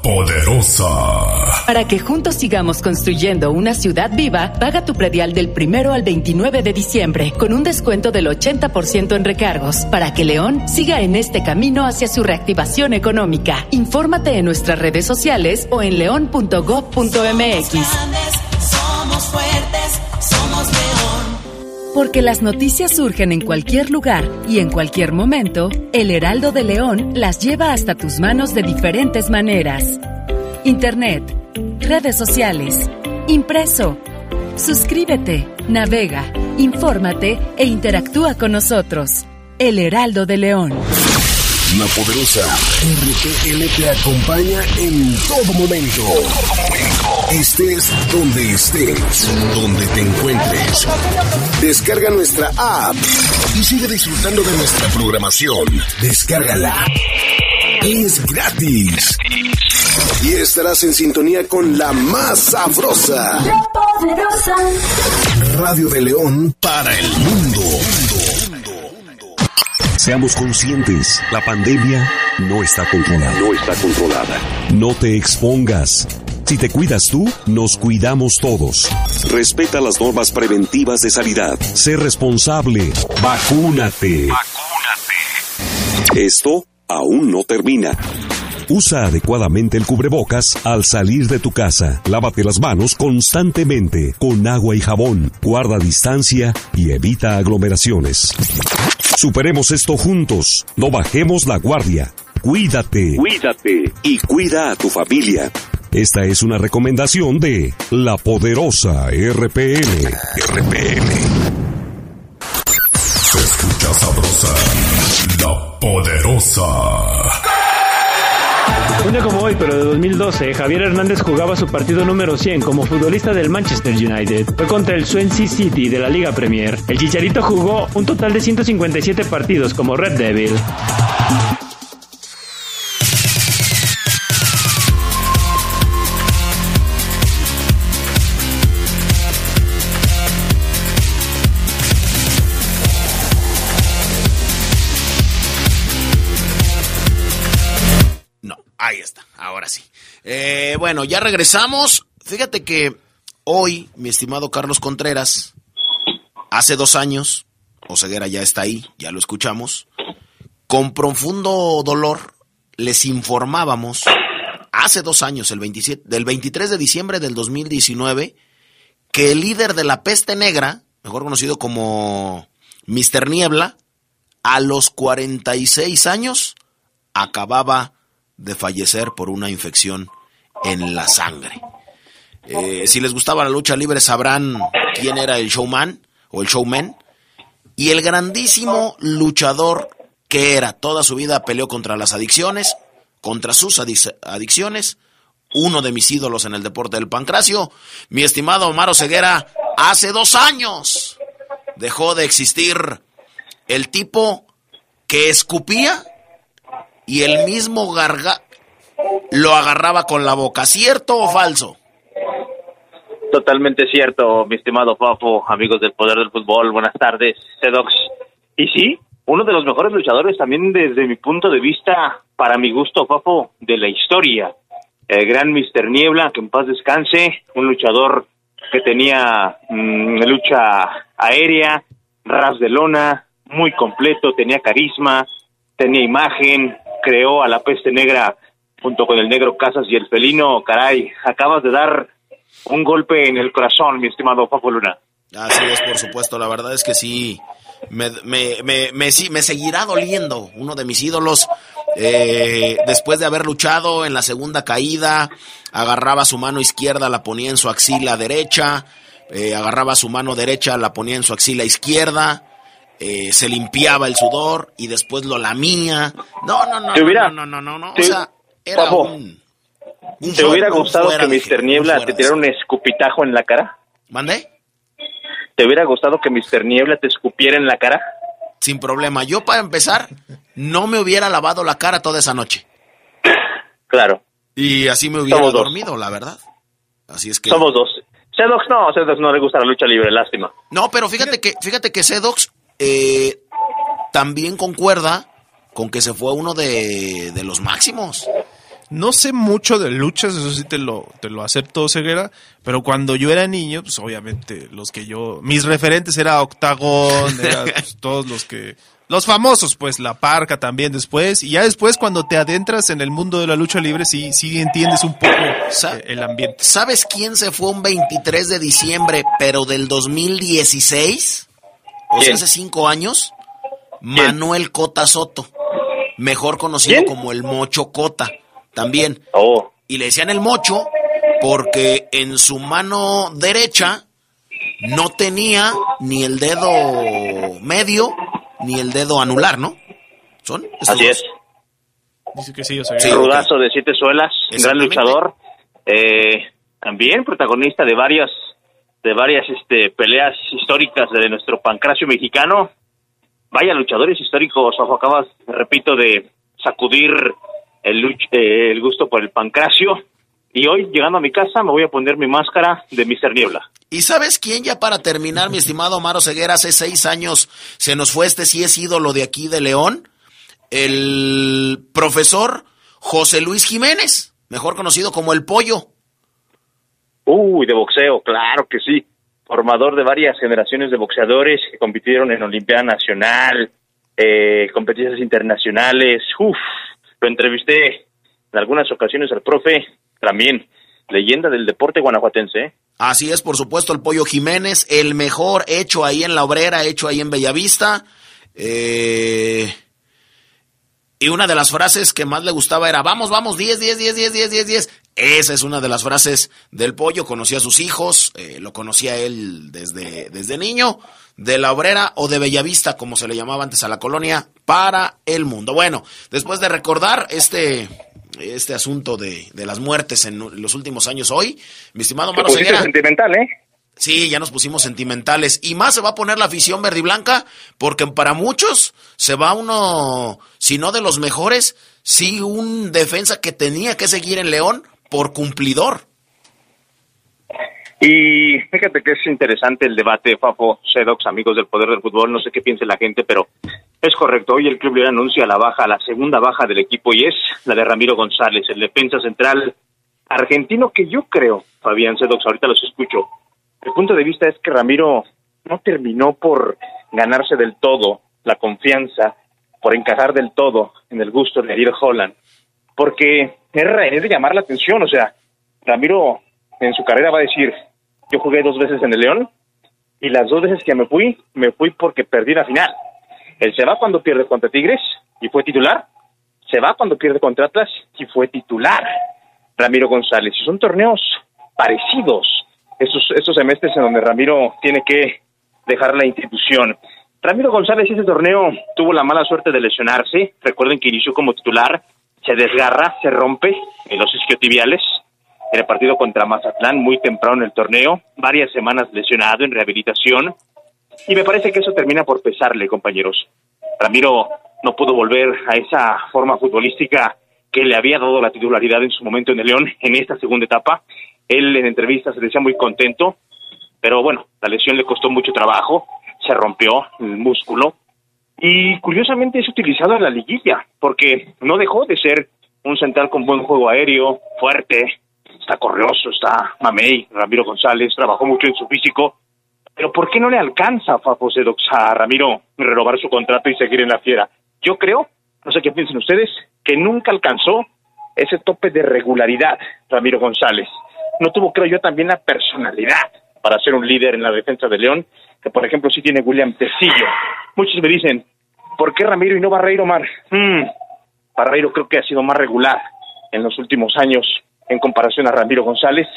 Poderosa. Para que juntos sigamos construyendo una ciudad viva, paga tu predial del primero al 29 de diciembre con un descuento del 80% en recargos para que León siga en este camino hacia su reactivación económica. Infórmate en nuestras redes sociales o en león.gov.mx. Porque las noticias surgen en cualquier lugar y en cualquier momento, el Heraldo de León las lleva hasta tus manos de diferentes maneras. Internet, redes sociales, impreso. Suscríbete, navega, infórmate e interactúa con nosotros. El Heraldo de León. La poderosa RTL te acompaña en todo momento. Estés donde estés, donde te encuentres. Descarga nuestra app y sigue disfrutando de nuestra programación. Descárgala. Es gratis. Y estarás en sintonía con la más sabrosa. La poderosa. Radio de León para el mundo. Seamos conscientes, la pandemia no está controlada. No está controlada. No te expongas. Si te cuidas tú, nos cuidamos todos. Respeta las normas preventivas de sanidad. Sé responsable. Vacúnate. Vacúnate. Esto aún no termina. Usa adecuadamente el cubrebocas al salir de tu casa. Lávate las manos constantemente con agua y jabón. Guarda distancia y evita aglomeraciones. Superemos esto juntos. No bajemos la guardia. Cuídate. Cuídate. Y cuida a tu familia. Esta es una recomendación de la poderosa RPN. RPN. Se escucha sabrosa. La poderosa. Un día como hoy, pero de 2012, Javier Hernández jugaba su partido número 100 como futbolista del Manchester United. Fue contra el Swansea City de la Liga Premier. El Chicharito jugó un total de 157 partidos como Red Devil. Eh, bueno, ya regresamos. Fíjate que hoy, mi estimado Carlos Contreras, hace dos años, Oseguera ya está ahí, ya lo escuchamos, con profundo dolor les informábamos, hace dos años, el 27, del 23 de diciembre del 2019, que el líder de la peste negra, mejor conocido como Mr. Niebla, a los 46 años acababa de fallecer por una infección en la sangre. Eh, si les gustaba la lucha libre sabrán quién era el showman o el showman. Y el grandísimo luchador que era toda su vida peleó contra las adicciones, contra sus adicciones. Uno de mis ídolos en el deporte del pancracio, mi estimado Omar Ceguera, hace dos años dejó de existir el tipo que escupía y el mismo garga lo agarraba con la boca. ¿Cierto o falso? Totalmente cierto, mi estimado Fafo, amigos del Poder del Fútbol, buenas tardes, Sedox. Y sí, uno de los mejores luchadores también desde mi punto de vista, para mi gusto, Fafo, de la historia. El gran Mister Niebla, que en paz descanse, un luchador que tenía mm, lucha aérea, ras de lona, muy completo, tenía carisma, tenía imagen, creó a la peste negra junto con el negro Casas y el felino, caray, acabas de dar un golpe en el corazón, mi estimado Papo Luna. Así es, por supuesto, la verdad es que sí, me, me, me, me, me seguirá doliendo uno de mis ídolos. Eh, después de haber luchado en la segunda caída, agarraba su mano izquierda, la ponía en su axila derecha, eh, agarraba su mano derecha, la ponía en su axila izquierda, eh, se limpiaba el sudor y después lo lamía. No, no, no, no, no, no, no, no, o sea, era un, ¿Te hubiera gustado que Mr. Niebla te tirara un escupitajo en la cara? ¿Mande? ¿Te hubiera gustado que Mr. Niebla te escupiera en la cara? Sin problema. Yo, para empezar, no me hubiera lavado la cara toda esa noche. Claro. Y así me hubiera dormido, la verdad. Así es que. Somos dos. Sedox no, Sedox no le gusta la lucha libre, lástima. No, pero fíjate que, fíjate que Sedox eh, también concuerda con que se fue uno de, de los máximos. No sé mucho de luchas, eso sí te lo, te lo acepto, Ceguera, pero cuando yo era niño, pues obviamente los que yo, mis referentes era Octagón, era [LAUGHS] pues, todos los que, los famosos, pues la parca también después, y ya después cuando te adentras en el mundo de la lucha libre, sí, sí entiendes un poco eh, el ambiente. ¿Sabes quién se fue un 23 de diciembre, pero del 2016? O sea, hace cinco años. Manuel Cota Soto, mejor conocido como el Mocho Cota también. Oh. Y le decían el mocho porque en su mano derecha no tenía ni el dedo medio ni el dedo anular, ¿no? ¿Son? Así es. Dice que sí, Rudazo de siete suelas, gran luchador. Eh, también protagonista de varias de varias este, peleas históricas de nuestro pancracio mexicano. Vaya luchadores históricos, ojo, acabas, repito, de sacudir el, eh, el gusto por el pancracio. Y hoy, llegando a mi casa, me voy a poner mi máscara de Mr. Niebla. ¿Y sabes quién ya para terminar, mi estimado Amaro Ceguera, hace seis años se nos fue este sí es ídolo de aquí de León? El profesor José Luis Jiménez, mejor conocido como El Pollo. Uy, de boxeo, claro que sí. Formador de varias generaciones de boxeadores que compitieron en Olimpiada Nacional, eh, competiciones internacionales. Uf, lo entrevisté en algunas ocasiones al profe, también leyenda del deporte guanajuatense. ¿eh? Así es, por supuesto, el Pollo Jiménez, el mejor hecho ahí en la obrera, hecho ahí en Bellavista. Eh, y una de las frases que más le gustaba era, vamos, vamos, 10, 10, 10, 10, 10, 10, 10. Esa es una de las frases del pollo. Conocía a sus hijos, eh, lo conocía él desde, desde niño, de la obrera o de Bellavista, como se le llamaba antes a la colonia, para el mundo. Bueno, después de recordar este, este asunto de, de las muertes en los últimos años hoy, mi estimado Ceguera. sentimental, ¿eh? Sí, ya nos pusimos sentimentales. Y más se va a poner la afición verde y blanca, porque para muchos se va uno, si no de los mejores, sí un defensa que tenía que seguir en León por cumplidor. Y fíjate que es interesante el debate, Fafo, Sedox, amigos del poder del fútbol, no sé qué piense la gente, pero es correcto. Hoy el club le anuncia la baja, la segunda baja del equipo y es la de Ramiro González, el defensa central argentino que yo creo, Fabián Sedox, ahorita los escucho. El punto de vista es que Ramiro no terminó por ganarse del todo la confianza, por encajar del todo en el gusto de Ariel Holland, porque es de llamar la atención, o sea, Ramiro en su carrera va a decir, yo jugué dos veces en el León y las dos veces que me fui, me fui porque perdí la final. Él se va cuando pierde contra Tigres y fue titular, se va cuando pierde contra Atlas y fue titular. Ramiro González, y son torneos parecidos, esos, esos semestres en donde Ramiro tiene que dejar la institución. Ramiro González ese torneo tuvo la mala suerte de lesionarse, recuerden que inició como titular, se desgarra, se rompe en los isquiotibiales en el partido contra Mazatlán muy temprano en el torneo, varias semanas lesionado en rehabilitación y me parece que eso termina por pesarle, compañeros. Ramiro no pudo volver a esa forma futbolística que le había dado la titularidad en su momento en el León en esta segunda etapa Él en entrevistas se decía muy contento, pero bueno, la lesión le costó mucho trabajo, se rompió el músculo y curiosamente es utilizado en la liguilla porque no dejó de ser un central con buen juego aéreo, fuerte, está correoso, está Mamey, Ramiro González, trabajó mucho en su físico, pero ¿por qué no le alcanza Fafo Sedox a Ramiro renovar su contrato y seguir en la fiera? Yo creo, no sé qué piensen ustedes, que nunca alcanzó ese tope de regularidad Ramiro González. No tuvo, creo yo, también la personalidad para ser un líder en la defensa de León, que por ejemplo sí tiene William Tecillo. Muchos me dicen, ¿por qué Ramiro y no Barreiro Mar? Hmm, Barreiro creo que ha sido más regular en los últimos años en comparación a Ramiro González,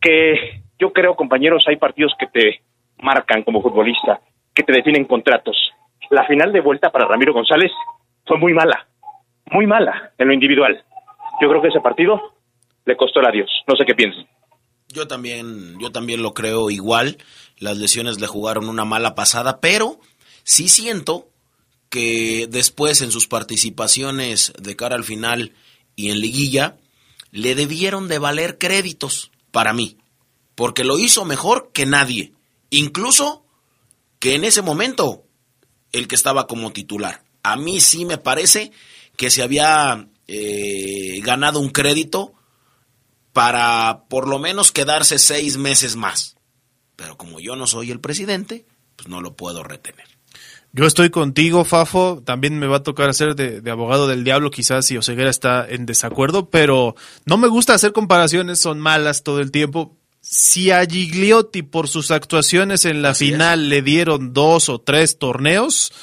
que yo creo, compañeros, hay partidos que te marcan como futbolista, que te definen contratos. La final de vuelta para Ramiro González fue muy mala, muy mala en lo individual. Yo creo que ese partido le costó el adiós. No sé qué piensan. Yo también, yo también lo creo igual. Las lesiones le jugaron una mala pasada, pero sí siento que después en sus participaciones de cara al final y en liguilla, le debieron de valer créditos para mí, porque lo hizo mejor que nadie, incluso que en ese momento el que estaba como titular. A mí sí me parece que se había eh, ganado un crédito para por lo menos quedarse seis meses más. Pero como yo no soy el presidente, pues no lo puedo retener. Yo estoy contigo, Fafo. También me va a tocar hacer de, abogado del diablo, quizás si Oseguera está en desacuerdo, pero no me gusta hacer comparaciones, son malas todo el tiempo. Si a Gigliotti por sus actuaciones en la final le dieron dos o tres torneos,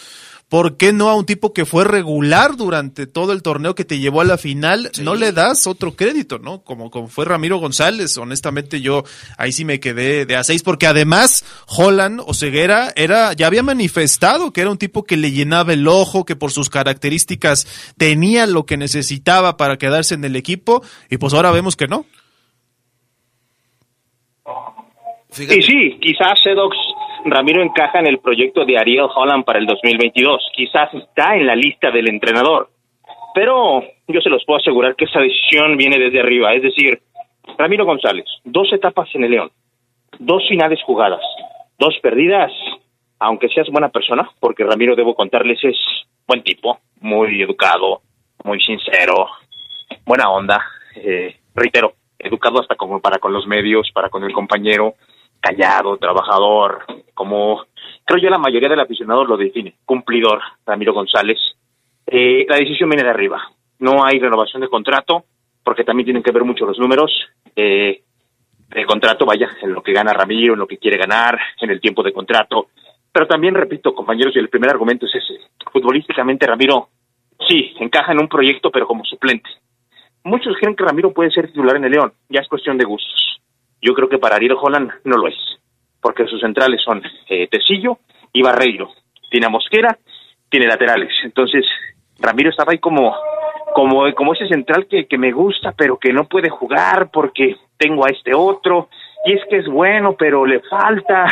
¿Por qué no a un tipo que fue regular durante todo el torneo que te llevó a la final? No le das otro crédito, ¿no? Como, como fue Ramiro González. Honestamente, yo ahí sí me quedé de a seis, porque además Holland o Ceguera era, ya había manifestado que era un tipo que le llenaba el ojo, que por sus características tenía lo que necesitaba para quedarse en el equipo, y pues ahora vemos que no. Sí, sí, quizás Sedox Ramiro encaja en el proyecto de Ariel Holland para el 2022. Quizás está en la lista del entrenador. Pero yo se los puedo asegurar que esa decisión viene desde arriba. Es decir, Ramiro González, dos etapas en el León, dos finales jugadas, dos perdidas, aunque seas buena persona, porque Ramiro, debo contarles, es buen tipo, muy educado, muy sincero, buena onda, eh, reitero, educado hasta como para con los medios, para con el compañero, callado, trabajador, como creo yo la mayoría del aficionado lo define, cumplidor, Ramiro González. Eh, la decisión viene de arriba. No hay renovación de contrato, porque también tienen que ver mucho los números. Eh, de contrato, vaya, en lo que gana Ramiro, en lo que quiere ganar, en el tiempo de contrato. Pero también, repito, compañeros, y el primer argumento es ese. Futbolísticamente, Ramiro, sí, encaja en un proyecto, pero como suplente. Muchos creen que Ramiro puede ser titular en el León, ya es cuestión de gustos. Yo creo que para Ariel Holland no lo es, porque sus centrales son eh, Tecillo y Barreiro. Tiene a Mosquera, tiene laterales. Entonces, Ramiro estaba ahí como, como, como ese central que, que me gusta, pero que no puede jugar porque tengo a este otro. Y es que es bueno, pero le falta.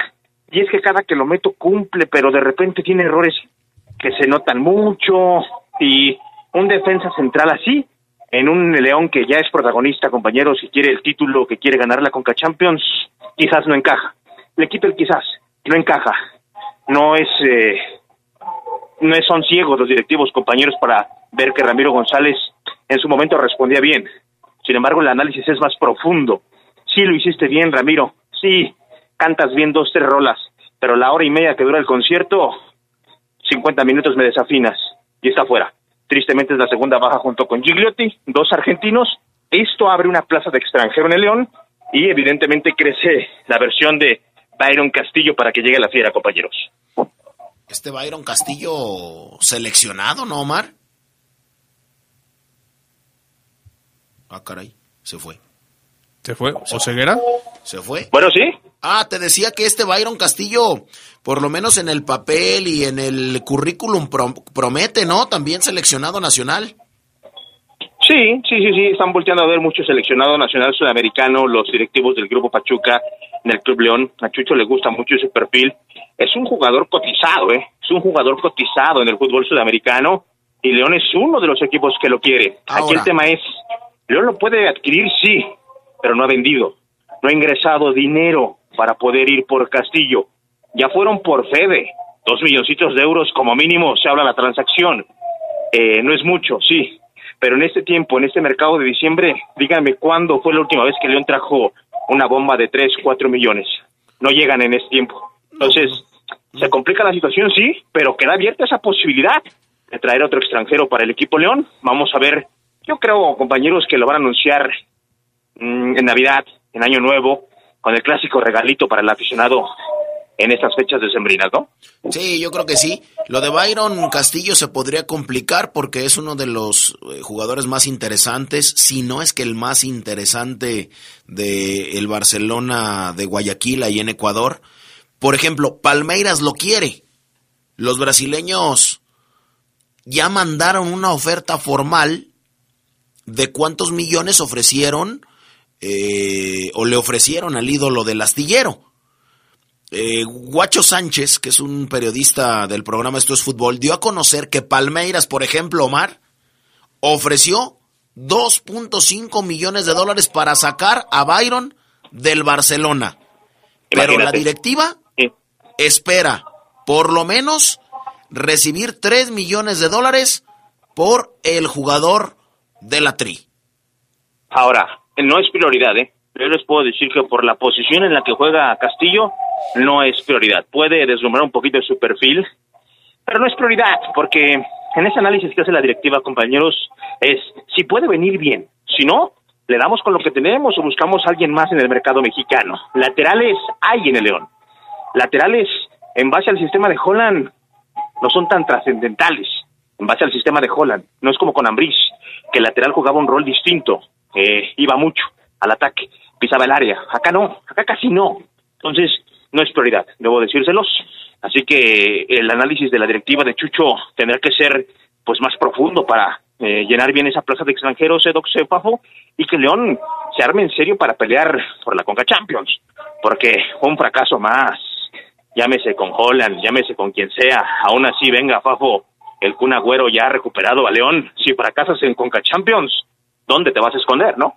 Y es que cada que lo meto cumple, pero de repente tiene errores que se notan mucho. Y un defensa central así, en un León que ya es protagonista, compañeros, y quiere el título, que quiere ganar la Conca Champions, quizás no encaja. Le quito el quizás, no encaja. No es, eh, no son ciegos los directivos, compañeros, para ver que Ramiro González en su momento respondía bien. Sin embargo, el análisis es más profundo. Sí, lo hiciste bien, Ramiro. Sí, cantas bien dos, tres rolas, pero la hora y media que dura el concierto, 50 minutos me desafinas y está fuera. Tristemente es la segunda baja junto con Gigliotti, dos argentinos. Esto abre una plaza de extranjero en el León y evidentemente crece la versión de Byron Castillo para que llegue a la fiera, compañeros. Este Byron Castillo seleccionado, ¿no, Omar? Ah, caray, se fue. ¿Se fue? ¿O ceguera? ¿Se fue? Bueno, sí. Ah, te decía que este Byron Castillo, por lo menos en el papel y en el currículum, promete, ¿no? También seleccionado nacional. Sí, sí, sí, sí, están volteando a ver mucho seleccionado nacional sudamericano, los directivos del Grupo Pachuca en el Club León. A Chucho le gusta mucho ese perfil. Es un jugador cotizado, ¿eh? Es un jugador cotizado en el fútbol sudamericano y León es uno de los equipos que lo quiere. Aquí el tema es, León lo puede adquirir, sí, pero no ha vendido. no ha ingresado dinero para poder ir por Castillo. Ya fueron por Fede, dos milloncitos de euros como mínimo se habla la transacción. Eh, no es mucho, sí, pero en este tiempo, en este mercado de diciembre, díganme cuándo fue la última vez que León trajo una bomba de 3, 4 millones. No llegan en este tiempo. Entonces, se complica la situación, sí, pero queda abierta esa posibilidad de traer otro extranjero para el equipo León. Vamos a ver, yo creo, compañeros, que lo van a anunciar mm, en Navidad, en Año Nuevo, con el clásico regalito para el aficionado en estas fechas decembrinas, ¿no? Sí, yo creo que sí. Lo de Byron Castillo se podría complicar porque es uno de los eh, jugadores más interesantes, si no es que el más interesante de el Barcelona de Guayaquil ahí en Ecuador. Por ejemplo, Palmeiras lo quiere. Los brasileños ya mandaron una oferta formal de cuántos millones ofrecieron eh, o le ofrecieron al ídolo del astillero. Eh, Guacho Sánchez, que es un periodista del programa Esto es Fútbol, dio a conocer que Palmeiras, por ejemplo, Omar, ofreció 2.5 millones de dólares para sacar a Byron del Barcelona. Pero la directiva espera por lo menos recibir 3 millones de dólares por el jugador de la Tri. Ahora, no es prioridad, ¿eh? Yo les puedo decir que por la posición en la que juega Castillo, no es prioridad. Puede deslumbrar un poquito su perfil, pero no es prioridad, porque en ese análisis que hace la directiva, compañeros, es si puede venir bien. Si no, le damos con lo que tenemos o buscamos a alguien más en el mercado mexicano. Laterales hay en el León. Laterales, en base al sistema de Holland, no son tan trascendentales. En base al sistema de Holland, no es como con Ambris, que el lateral jugaba un rol distinto, eh, iba mucho al ataque, pisaba el área. Acá no, acá casi no. Entonces, no es prioridad, debo decírselos. Así que el análisis de la directiva de Chucho tendrá que ser pues más profundo para eh, llenar bien esa plaza de extranjeros, Edox Fafo, y que León se arme en serio para pelear por la Conca Champions, porque un fracaso más, llámese con Holland, llámese con quien sea, aún así venga Fafo, el Kun Agüero ya ha recuperado a León, si fracasas en Conca Champions, ¿dónde te vas a esconder, no?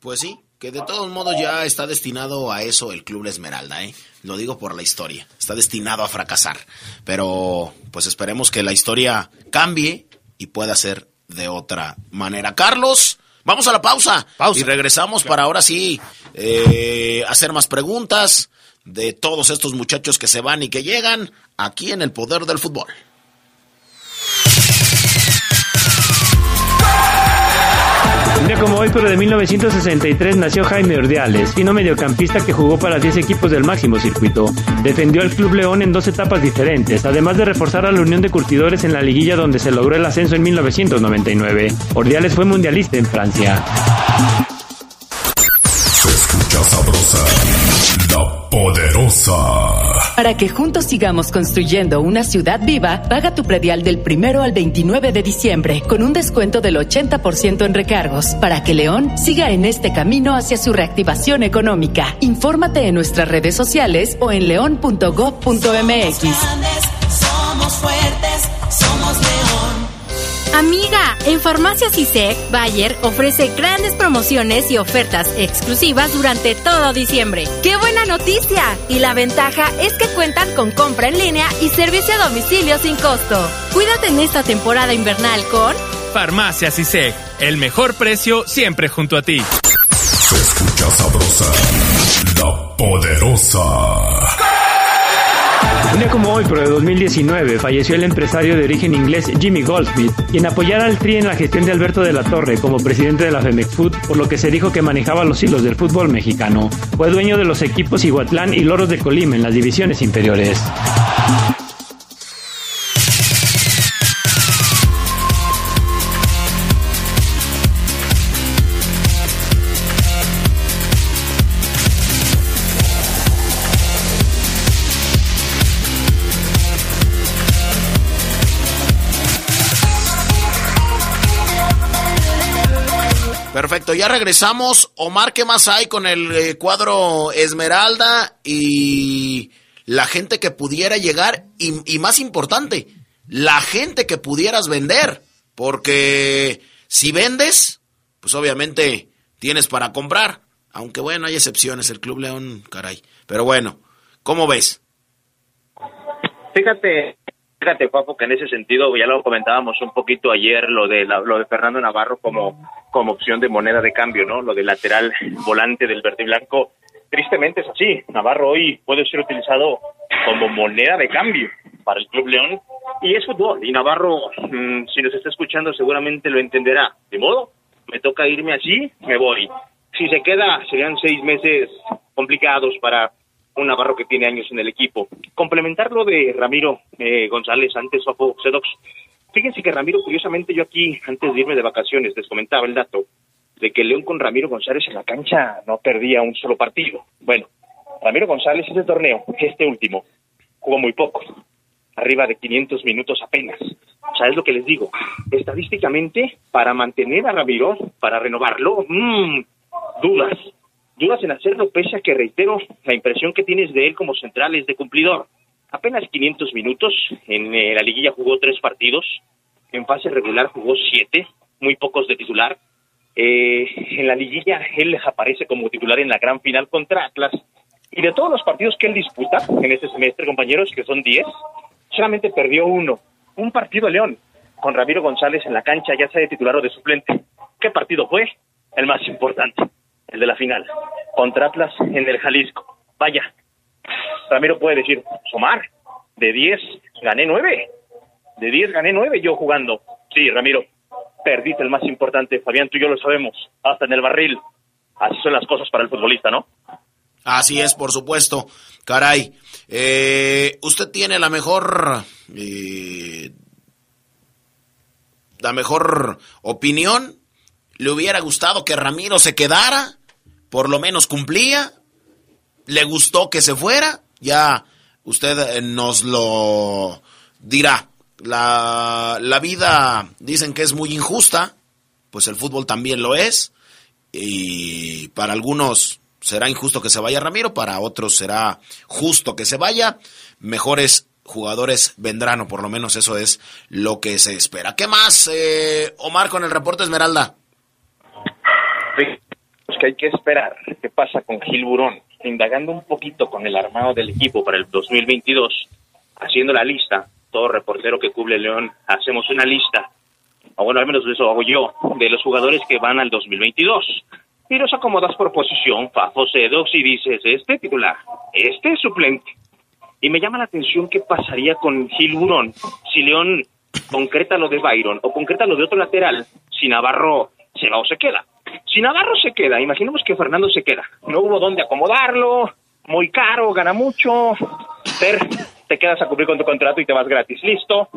Pues sí, que de todos modos ya está destinado a eso el Club Esmeralda, ¿eh? Lo digo por la historia. Está destinado a fracasar. Pero pues esperemos que la historia cambie y pueda ser de otra manera. Carlos, vamos a la pausa. Y regresamos para ahora sí eh, hacer más preguntas de todos estos muchachos que se van y que llegan aquí en el poder del fútbol. Un día como hoy, pero de 1963, nació Jaime Ordiales, fino mediocampista que jugó para 10 equipos del máximo circuito. Defendió al Club León en dos etapas diferentes, además de reforzar a la Unión de Curtidores en la liguilla donde se logró el ascenso en 1999. Ordiales fue mundialista en Francia. Se escucha sabrosa, la poderosa. Para que juntos sigamos construyendo una ciudad viva, paga tu predial del primero al 29 de diciembre con un descuento del 80% en recargos para que León siga en este camino hacia su reactivación económica. Infórmate en nuestras redes sociales o en león.gov.mx. Somos fuertes, somos. Amiga, en Farmacias ISEC, Bayer ofrece grandes promociones y ofertas exclusivas durante todo diciembre. ¡Qué buena noticia! Y la ventaja es que cuentan con compra en línea y servicio a domicilio sin costo. Cuídate en esta temporada invernal con Farmacias ISEC, el mejor precio siempre junto a ti. Se escucha sabrosa, la poderosa. Un día como hoy, pero de 2019, falleció el empresario de origen inglés Jimmy Goldsmith, quien apoyara al Tri en la gestión de Alberto de la Torre como presidente de la Femex Food, por lo que se dijo que manejaba los hilos del fútbol mexicano. Fue dueño de los equipos Iguatlán y Loros de Colima en las divisiones inferiores. Ya regresamos. Omar, ¿qué más hay con el eh, cuadro Esmeralda y la gente que pudiera llegar? Y, y más importante, la gente que pudieras vender. Porque si vendes, pues obviamente tienes para comprar. Aunque bueno, hay excepciones, el Club León, caray. Pero bueno, ¿cómo ves? Fíjate, fíjate, Papo, que en ese sentido, ya lo comentábamos un poquito ayer, lo de la- lo de Fernando Navarro como, como opción de moneda de cambio, ¿no? Lo de lateral volante del verde y blanco. Tristemente es así. Navarro hoy puede ser utilizado como moneda de cambio para el Club León y es fútbol. Y Navarro, mm, si nos está escuchando, seguramente lo entenderá. De modo, me toca irme así, me voy. Si se queda, serían seis meses complicados para un Navarro que tiene años en el equipo. Complementar lo de Ramiro eh, González antes Papo Sedox. Fíjense que Ramiro, curiosamente, yo aquí, antes de irme de vacaciones, les comentaba el dato de que León con Ramiro González en la cancha no perdía un solo partido. Bueno, Ramiro González este torneo, este último, jugó muy poco, arriba de 500 minutos apenas. O sea, es lo que les digo. Estadísticamente, para mantener a Ramiro, para renovarlo, mmm, dudas. Dudas en hacerlo, pese a que, reitero, la impresión que tienes de él como central es de cumplidor. Apenas 500 minutos, en eh, la liguilla jugó tres partidos, en fase regular jugó siete, muy pocos de titular. Eh, en la liguilla él aparece como titular en la gran final contra Atlas. Y de todos los partidos que él disputa en este semestre, compañeros, que son 10, solamente perdió uno. Un partido a León, con Ramiro González en la cancha, ya sea de titular o de suplente. ¿Qué partido fue? El más importante, el de la final, contra Atlas en el Jalisco. Vaya, Ramiro puede decir, Somar, de 10 gané 9. De 10 gané 9 yo jugando. Sí, Ramiro, perdiste el más importante. Fabián, tú y yo lo sabemos. Hasta en el barril. Así son las cosas para el futbolista, ¿no? Así es, por supuesto. Caray, eh, usted tiene la mejor, eh, la mejor opinión. ¿Le hubiera gustado que Ramiro se quedara? Por lo menos cumplía. ¿Le gustó que se fuera? Ya usted eh, nos lo dirá. La, la vida dicen que es muy injusta, pues el fútbol también lo es. Y para algunos será injusto que se vaya Ramiro, para otros será justo que se vaya. Mejores jugadores vendrán, o por lo menos eso es lo que se espera. ¿Qué más, eh, Omar, con el reporte Esmeralda? Pues que hay que esperar qué pasa con Gil Burón. Indagando un poquito con el armado del equipo para el 2022, haciendo la lista, todo reportero que cubre León, hacemos una lista, o bueno, al menos eso hago yo, de los jugadores que van al 2022. Y los acomodas por posición, Fafo Sedox, y dices, este titular, este es suplente. Y me llama la atención qué pasaría con Gil Burón si León concreta lo de Byron o concreta lo de otro lateral, si Navarro se va o se queda. Si Navarro se queda, imaginemos que Fernando se queda. No hubo dónde acomodarlo, muy caro, gana mucho. Ter, te quedas a cubrir con tu contrato y te vas gratis. Listo.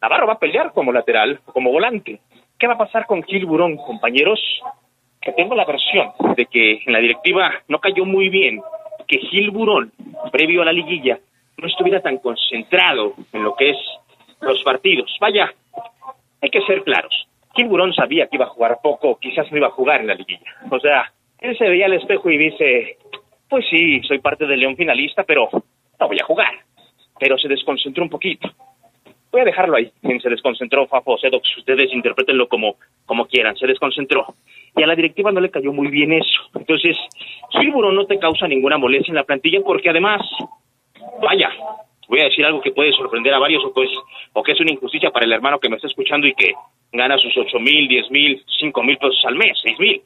Navarro va a pelear como lateral, como volante. ¿Qué va a pasar con Gil Burón, compañeros? Que tengo la versión de que en la directiva no cayó muy bien que Gil Burón, previo a la liguilla, no estuviera tan concentrado en lo que es los partidos. Vaya, hay que ser claros. Burón sabía que iba a jugar poco, quizás no iba a jugar en la liguilla. O sea, él se veía al espejo y dice, pues sí, soy parte del León finalista, pero no voy a jugar. Pero se desconcentró un poquito. Voy a dejarlo ahí. En se desconcentró Fafo Sedox. Ustedes interpretenlo como, como quieran. Se desconcentró. Y a la directiva no le cayó muy bien eso. Entonces, Gil no te causa ninguna molestia en la plantilla porque además, vaya, voy a decir algo que puede sorprender a varios o, pues, o que es una injusticia para el hermano que me está escuchando y que gana sus ocho mil, diez mil, cinco mil pesos al mes, seis mil.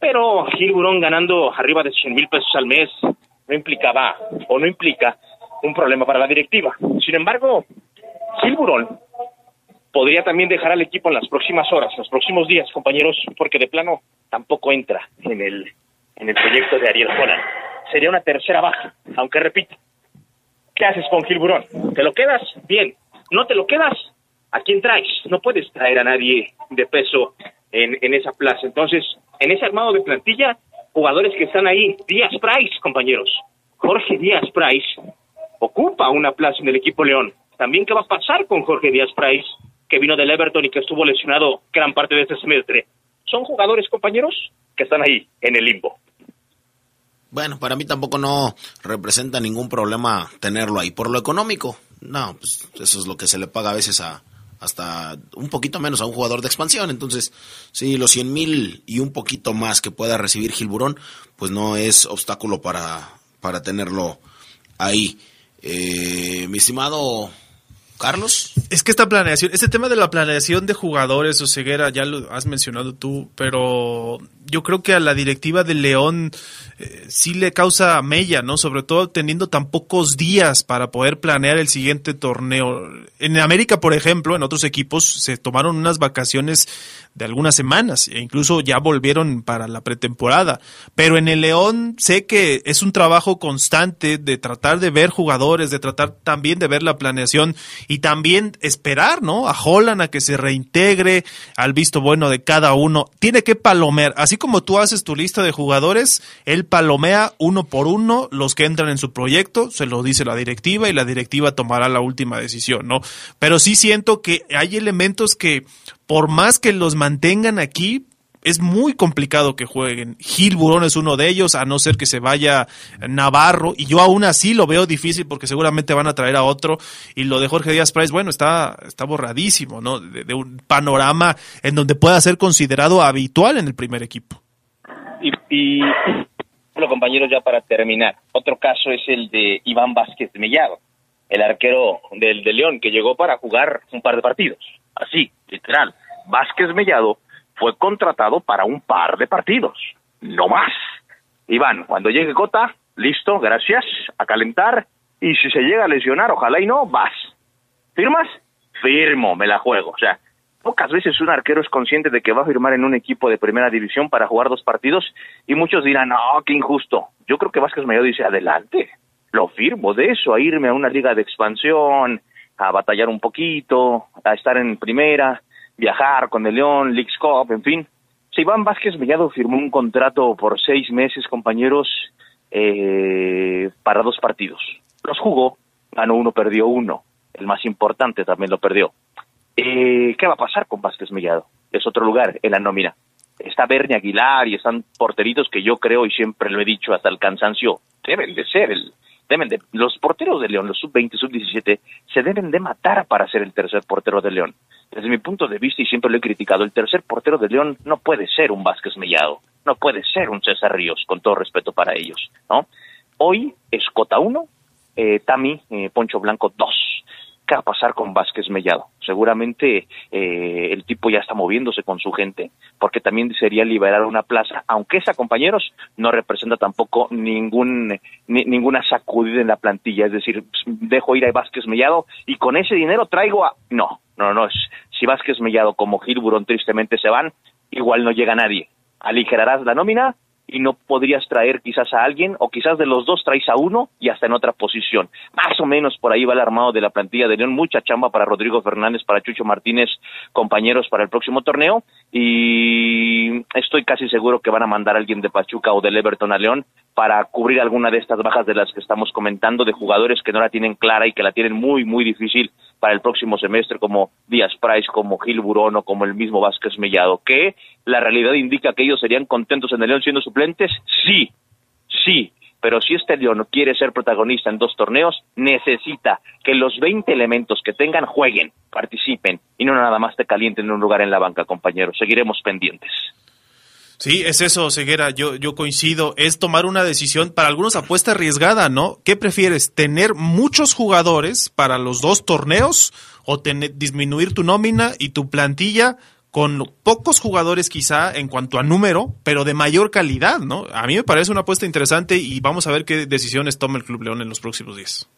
Pero Gil Burón ganando arriba de cien mil pesos al mes no implicaba o no implica un problema para la directiva. Sin embargo, Gil Burón podría también dejar al equipo en las próximas horas, en los próximos días, compañeros, porque de plano tampoco entra en el, en el proyecto de Ariel Holland. Sería una tercera baja, aunque repito, ¿qué haces con Gil Burón? ¿Te lo quedas? Bien. ¿No te lo quedas? ¿A quién traes? No puedes traer a nadie de peso en, en esa plaza. Entonces, en ese armado de plantilla, jugadores que están ahí, Díaz Price, compañeros. Jorge Díaz Price ocupa una plaza en el equipo León. También, ¿qué va a pasar con Jorge Díaz Price, que vino del Everton y que estuvo lesionado gran parte de este semestre? Son jugadores, compañeros, que están ahí, en el limbo. Bueno, para mí tampoco no representa ningún problema tenerlo ahí. Por lo económico, no, pues eso es lo que se le paga a veces a, hasta un poquito menos a un jugador de expansión. Entonces, sí, los 100 mil y un poquito más que pueda recibir Gilburón, pues no es obstáculo para, para tenerlo ahí. Eh, mi estimado Carlos. Es que esta planeación, este tema de la planeación de jugadores o ceguera, ya lo has mencionado tú, pero yo creo que a la directiva de León eh, sí le causa mella, ¿no? Sobre todo teniendo tan pocos días para poder planear el siguiente torneo. En América, por ejemplo, en otros equipos se tomaron unas vacaciones de algunas semanas e incluso ya volvieron para la pretemporada. Pero en el León sé que es un trabajo constante de tratar de ver jugadores, de tratar también de ver la planeación y también esperar, ¿no? A Holland a que se reintegre al visto bueno de cada uno. Tiene que palomear, así como tú haces tu lista de jugadores, él palomea uno por uno los que entran en su proyecto, se lo dice la directiva y la directiva tomará la última decisión, ¿no? Pero sí siento que hay elementos que por más que los mantengan aquí, es muy complicado que jueguen. Gil Burón es uno de ellos, a no ser que se vaya Navarro, y yo aún así lo veo difícil porque seguramente van a traer a otro. Y lo de Jorge Díaz Price, bueno, está, está borradísimo, ¿no? De, un panorama en donde pueda ser considerado habitual en el primer equipo. Y, y bueno, compañeros, ya para terminar, otro caso es el de Iván Vázquez Mellado, el arquero del de León, que llegó para jugar un par de partidos. Así, literal. Vázquez Mellado fue contratado para un par de partidos, no más. Iván, cuando llegue Cota, listo, gracias, a calentar, y si se llega a lesionar, ojalá y no, vas. ¿Firmas? Firmo, me la juego. O sea, pocas veces un arquero es consciente de que va a firmar en un equipo de primera división para jugar dos partidos y muchos dirán, no, qué injusto. Yo creo que Vázquez Mellado dice, adelante, lo firmo, de eso, a irme a una liga de expansión, a batallar un poquito, a estar en primera, viajar con el León, Leagues Cup, en fin. Si Iván Vázquez Mellado firmó un contrato por seis meses, compañeros, eh, para dos partidos. Los jugó, ganó uno, perdió uno. El más importante también lo perdió. Eh, ¿Qué va a pasar con Vázquez Mellado? Es otro lugar en la nómina. Está Bernie Aguilar y están porteritos que yo creo y siempre lo he dicho hasta el cansancio, deben de ser el, deben de, los porteros de León, los sub-20, sub-17, se deben de matar para ser el tercer portero de León. Desde mi punto de vista, y siempre lo he criticado, el tercer portero de León no puede ser un Vázquez Mellado, no puede ser un César Ríos, con todo respeto para ellos. Hoy es Cota 1, eh, Tami, eh, Poncho Blanco 2. ¿Qué va a pasar con Vázquez Mellado? Seguramente eh, el tipo ya está moviéndose con su gente, porque también sería liberar una plaza, aunque esa, compañeros, no representa tampoco ningún ninguna sacudida en la plantilla. Es decir, dejo ir a Vázquez Mellado y con ese dinero traigo a... No, no, no. Si Vázquez Mellado como Gil Burón tristemente se van, igual no llega nadie. Aligerarás la nómina y no podrías traer quizás a alguien o quizás de los dos traes a uno y hasta en otra posición. Más o menos por ahí va el armado de la plantilla de León, mucha chamba para Rodrigo Fernández, para Chucho Martínez, compañeros para el próximo torneo y estoy casi seguro que van a mandar a alguien de Pachuca o del Everton a León para cubrir alguna de estas bajas de las que estamos comentando de jugadores que no la tienen clara y que la tienen muy muy difícil para el próximo semestre como Díaz Price, como Gil Burón o como el mismo Vázquez Mellado, que la realidad indica que ellos serían contentos en el León siendo suplentes, sí, sí, pero si este León quiere ser protagonista en dos torneos, necesita que los 20 elementos que tengan jueguen, participen y no nada más te calienten en un lugar en la banca, compañeros. Seguiremos pendientes. Sí, es eso, Ceguera, yo, yo coincido, es tomar una decisión, para algunos apuesta arriesgada, ¿no? ¿Qué prefieres? ¿Tener muchos jugadores para los dos torneos o disminuir tu nómina y tu plantilla con pocos jugadores quizá en cuanto a número, pero de mayor calidad, ¿no? A mí me parece una apuesta interesante y vamos a ver qué decisiones toma el Club León en los próximos días.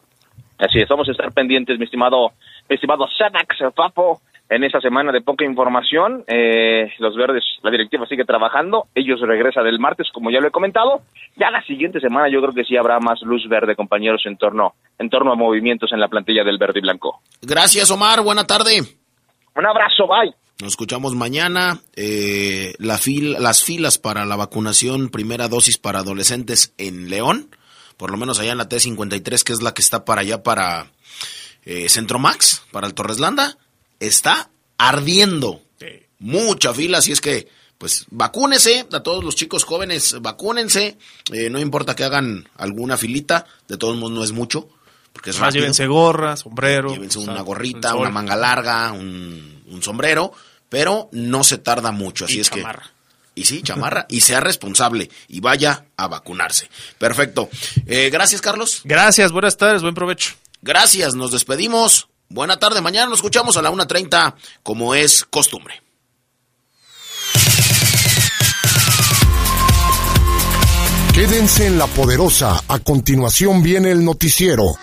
Así es, vamos a estar pendientes, mi estimado, mi estimado Sanax, Papo, en esa semana de poca información. Eh, los verdes, la directiva sigue trabajando, ellos regresan el martes, como ya lo he comentado. Ya la siguiente semana yo creo que sí habrá más luz verde, compañeros, en torno, en torno a movimientos en la plantilla del verde y blanco. Gracias, Omar, buena tarde. Un abrazo, bye. Nos escuchamos mañana. Eh, la fil las filas para la vacunación, primera dosis para adolescentes en León, por lo menos allá en la T53, que es la que está para allá para eh, Centro Max, para el Torreslanda, está ardiendo. Mucha fila, así es que, pues, vacúnese, a todos los chicos jóvenes, vacúnense, eh, no importa que hagan alguna filita, de todos modos no es mucho, porque es Más llévense gorra, sombrero. Llévense o sea, una gorrita, una manga larga, un, un sombrero, pero no se tarda mucho, así Y es chamarra. que... Y sí, chamarra, y sea responsable, y vaya a vacunarse. Perfecto. Eh, gracias, Carlos. Gracias, buenas tardes, buen provecho. Gracias, nos despedimos. Buena tarde, mañana nos escuchamos a la 1.30, como es costumbre. Quédense en la poderosa. A continuación viene el noticiero.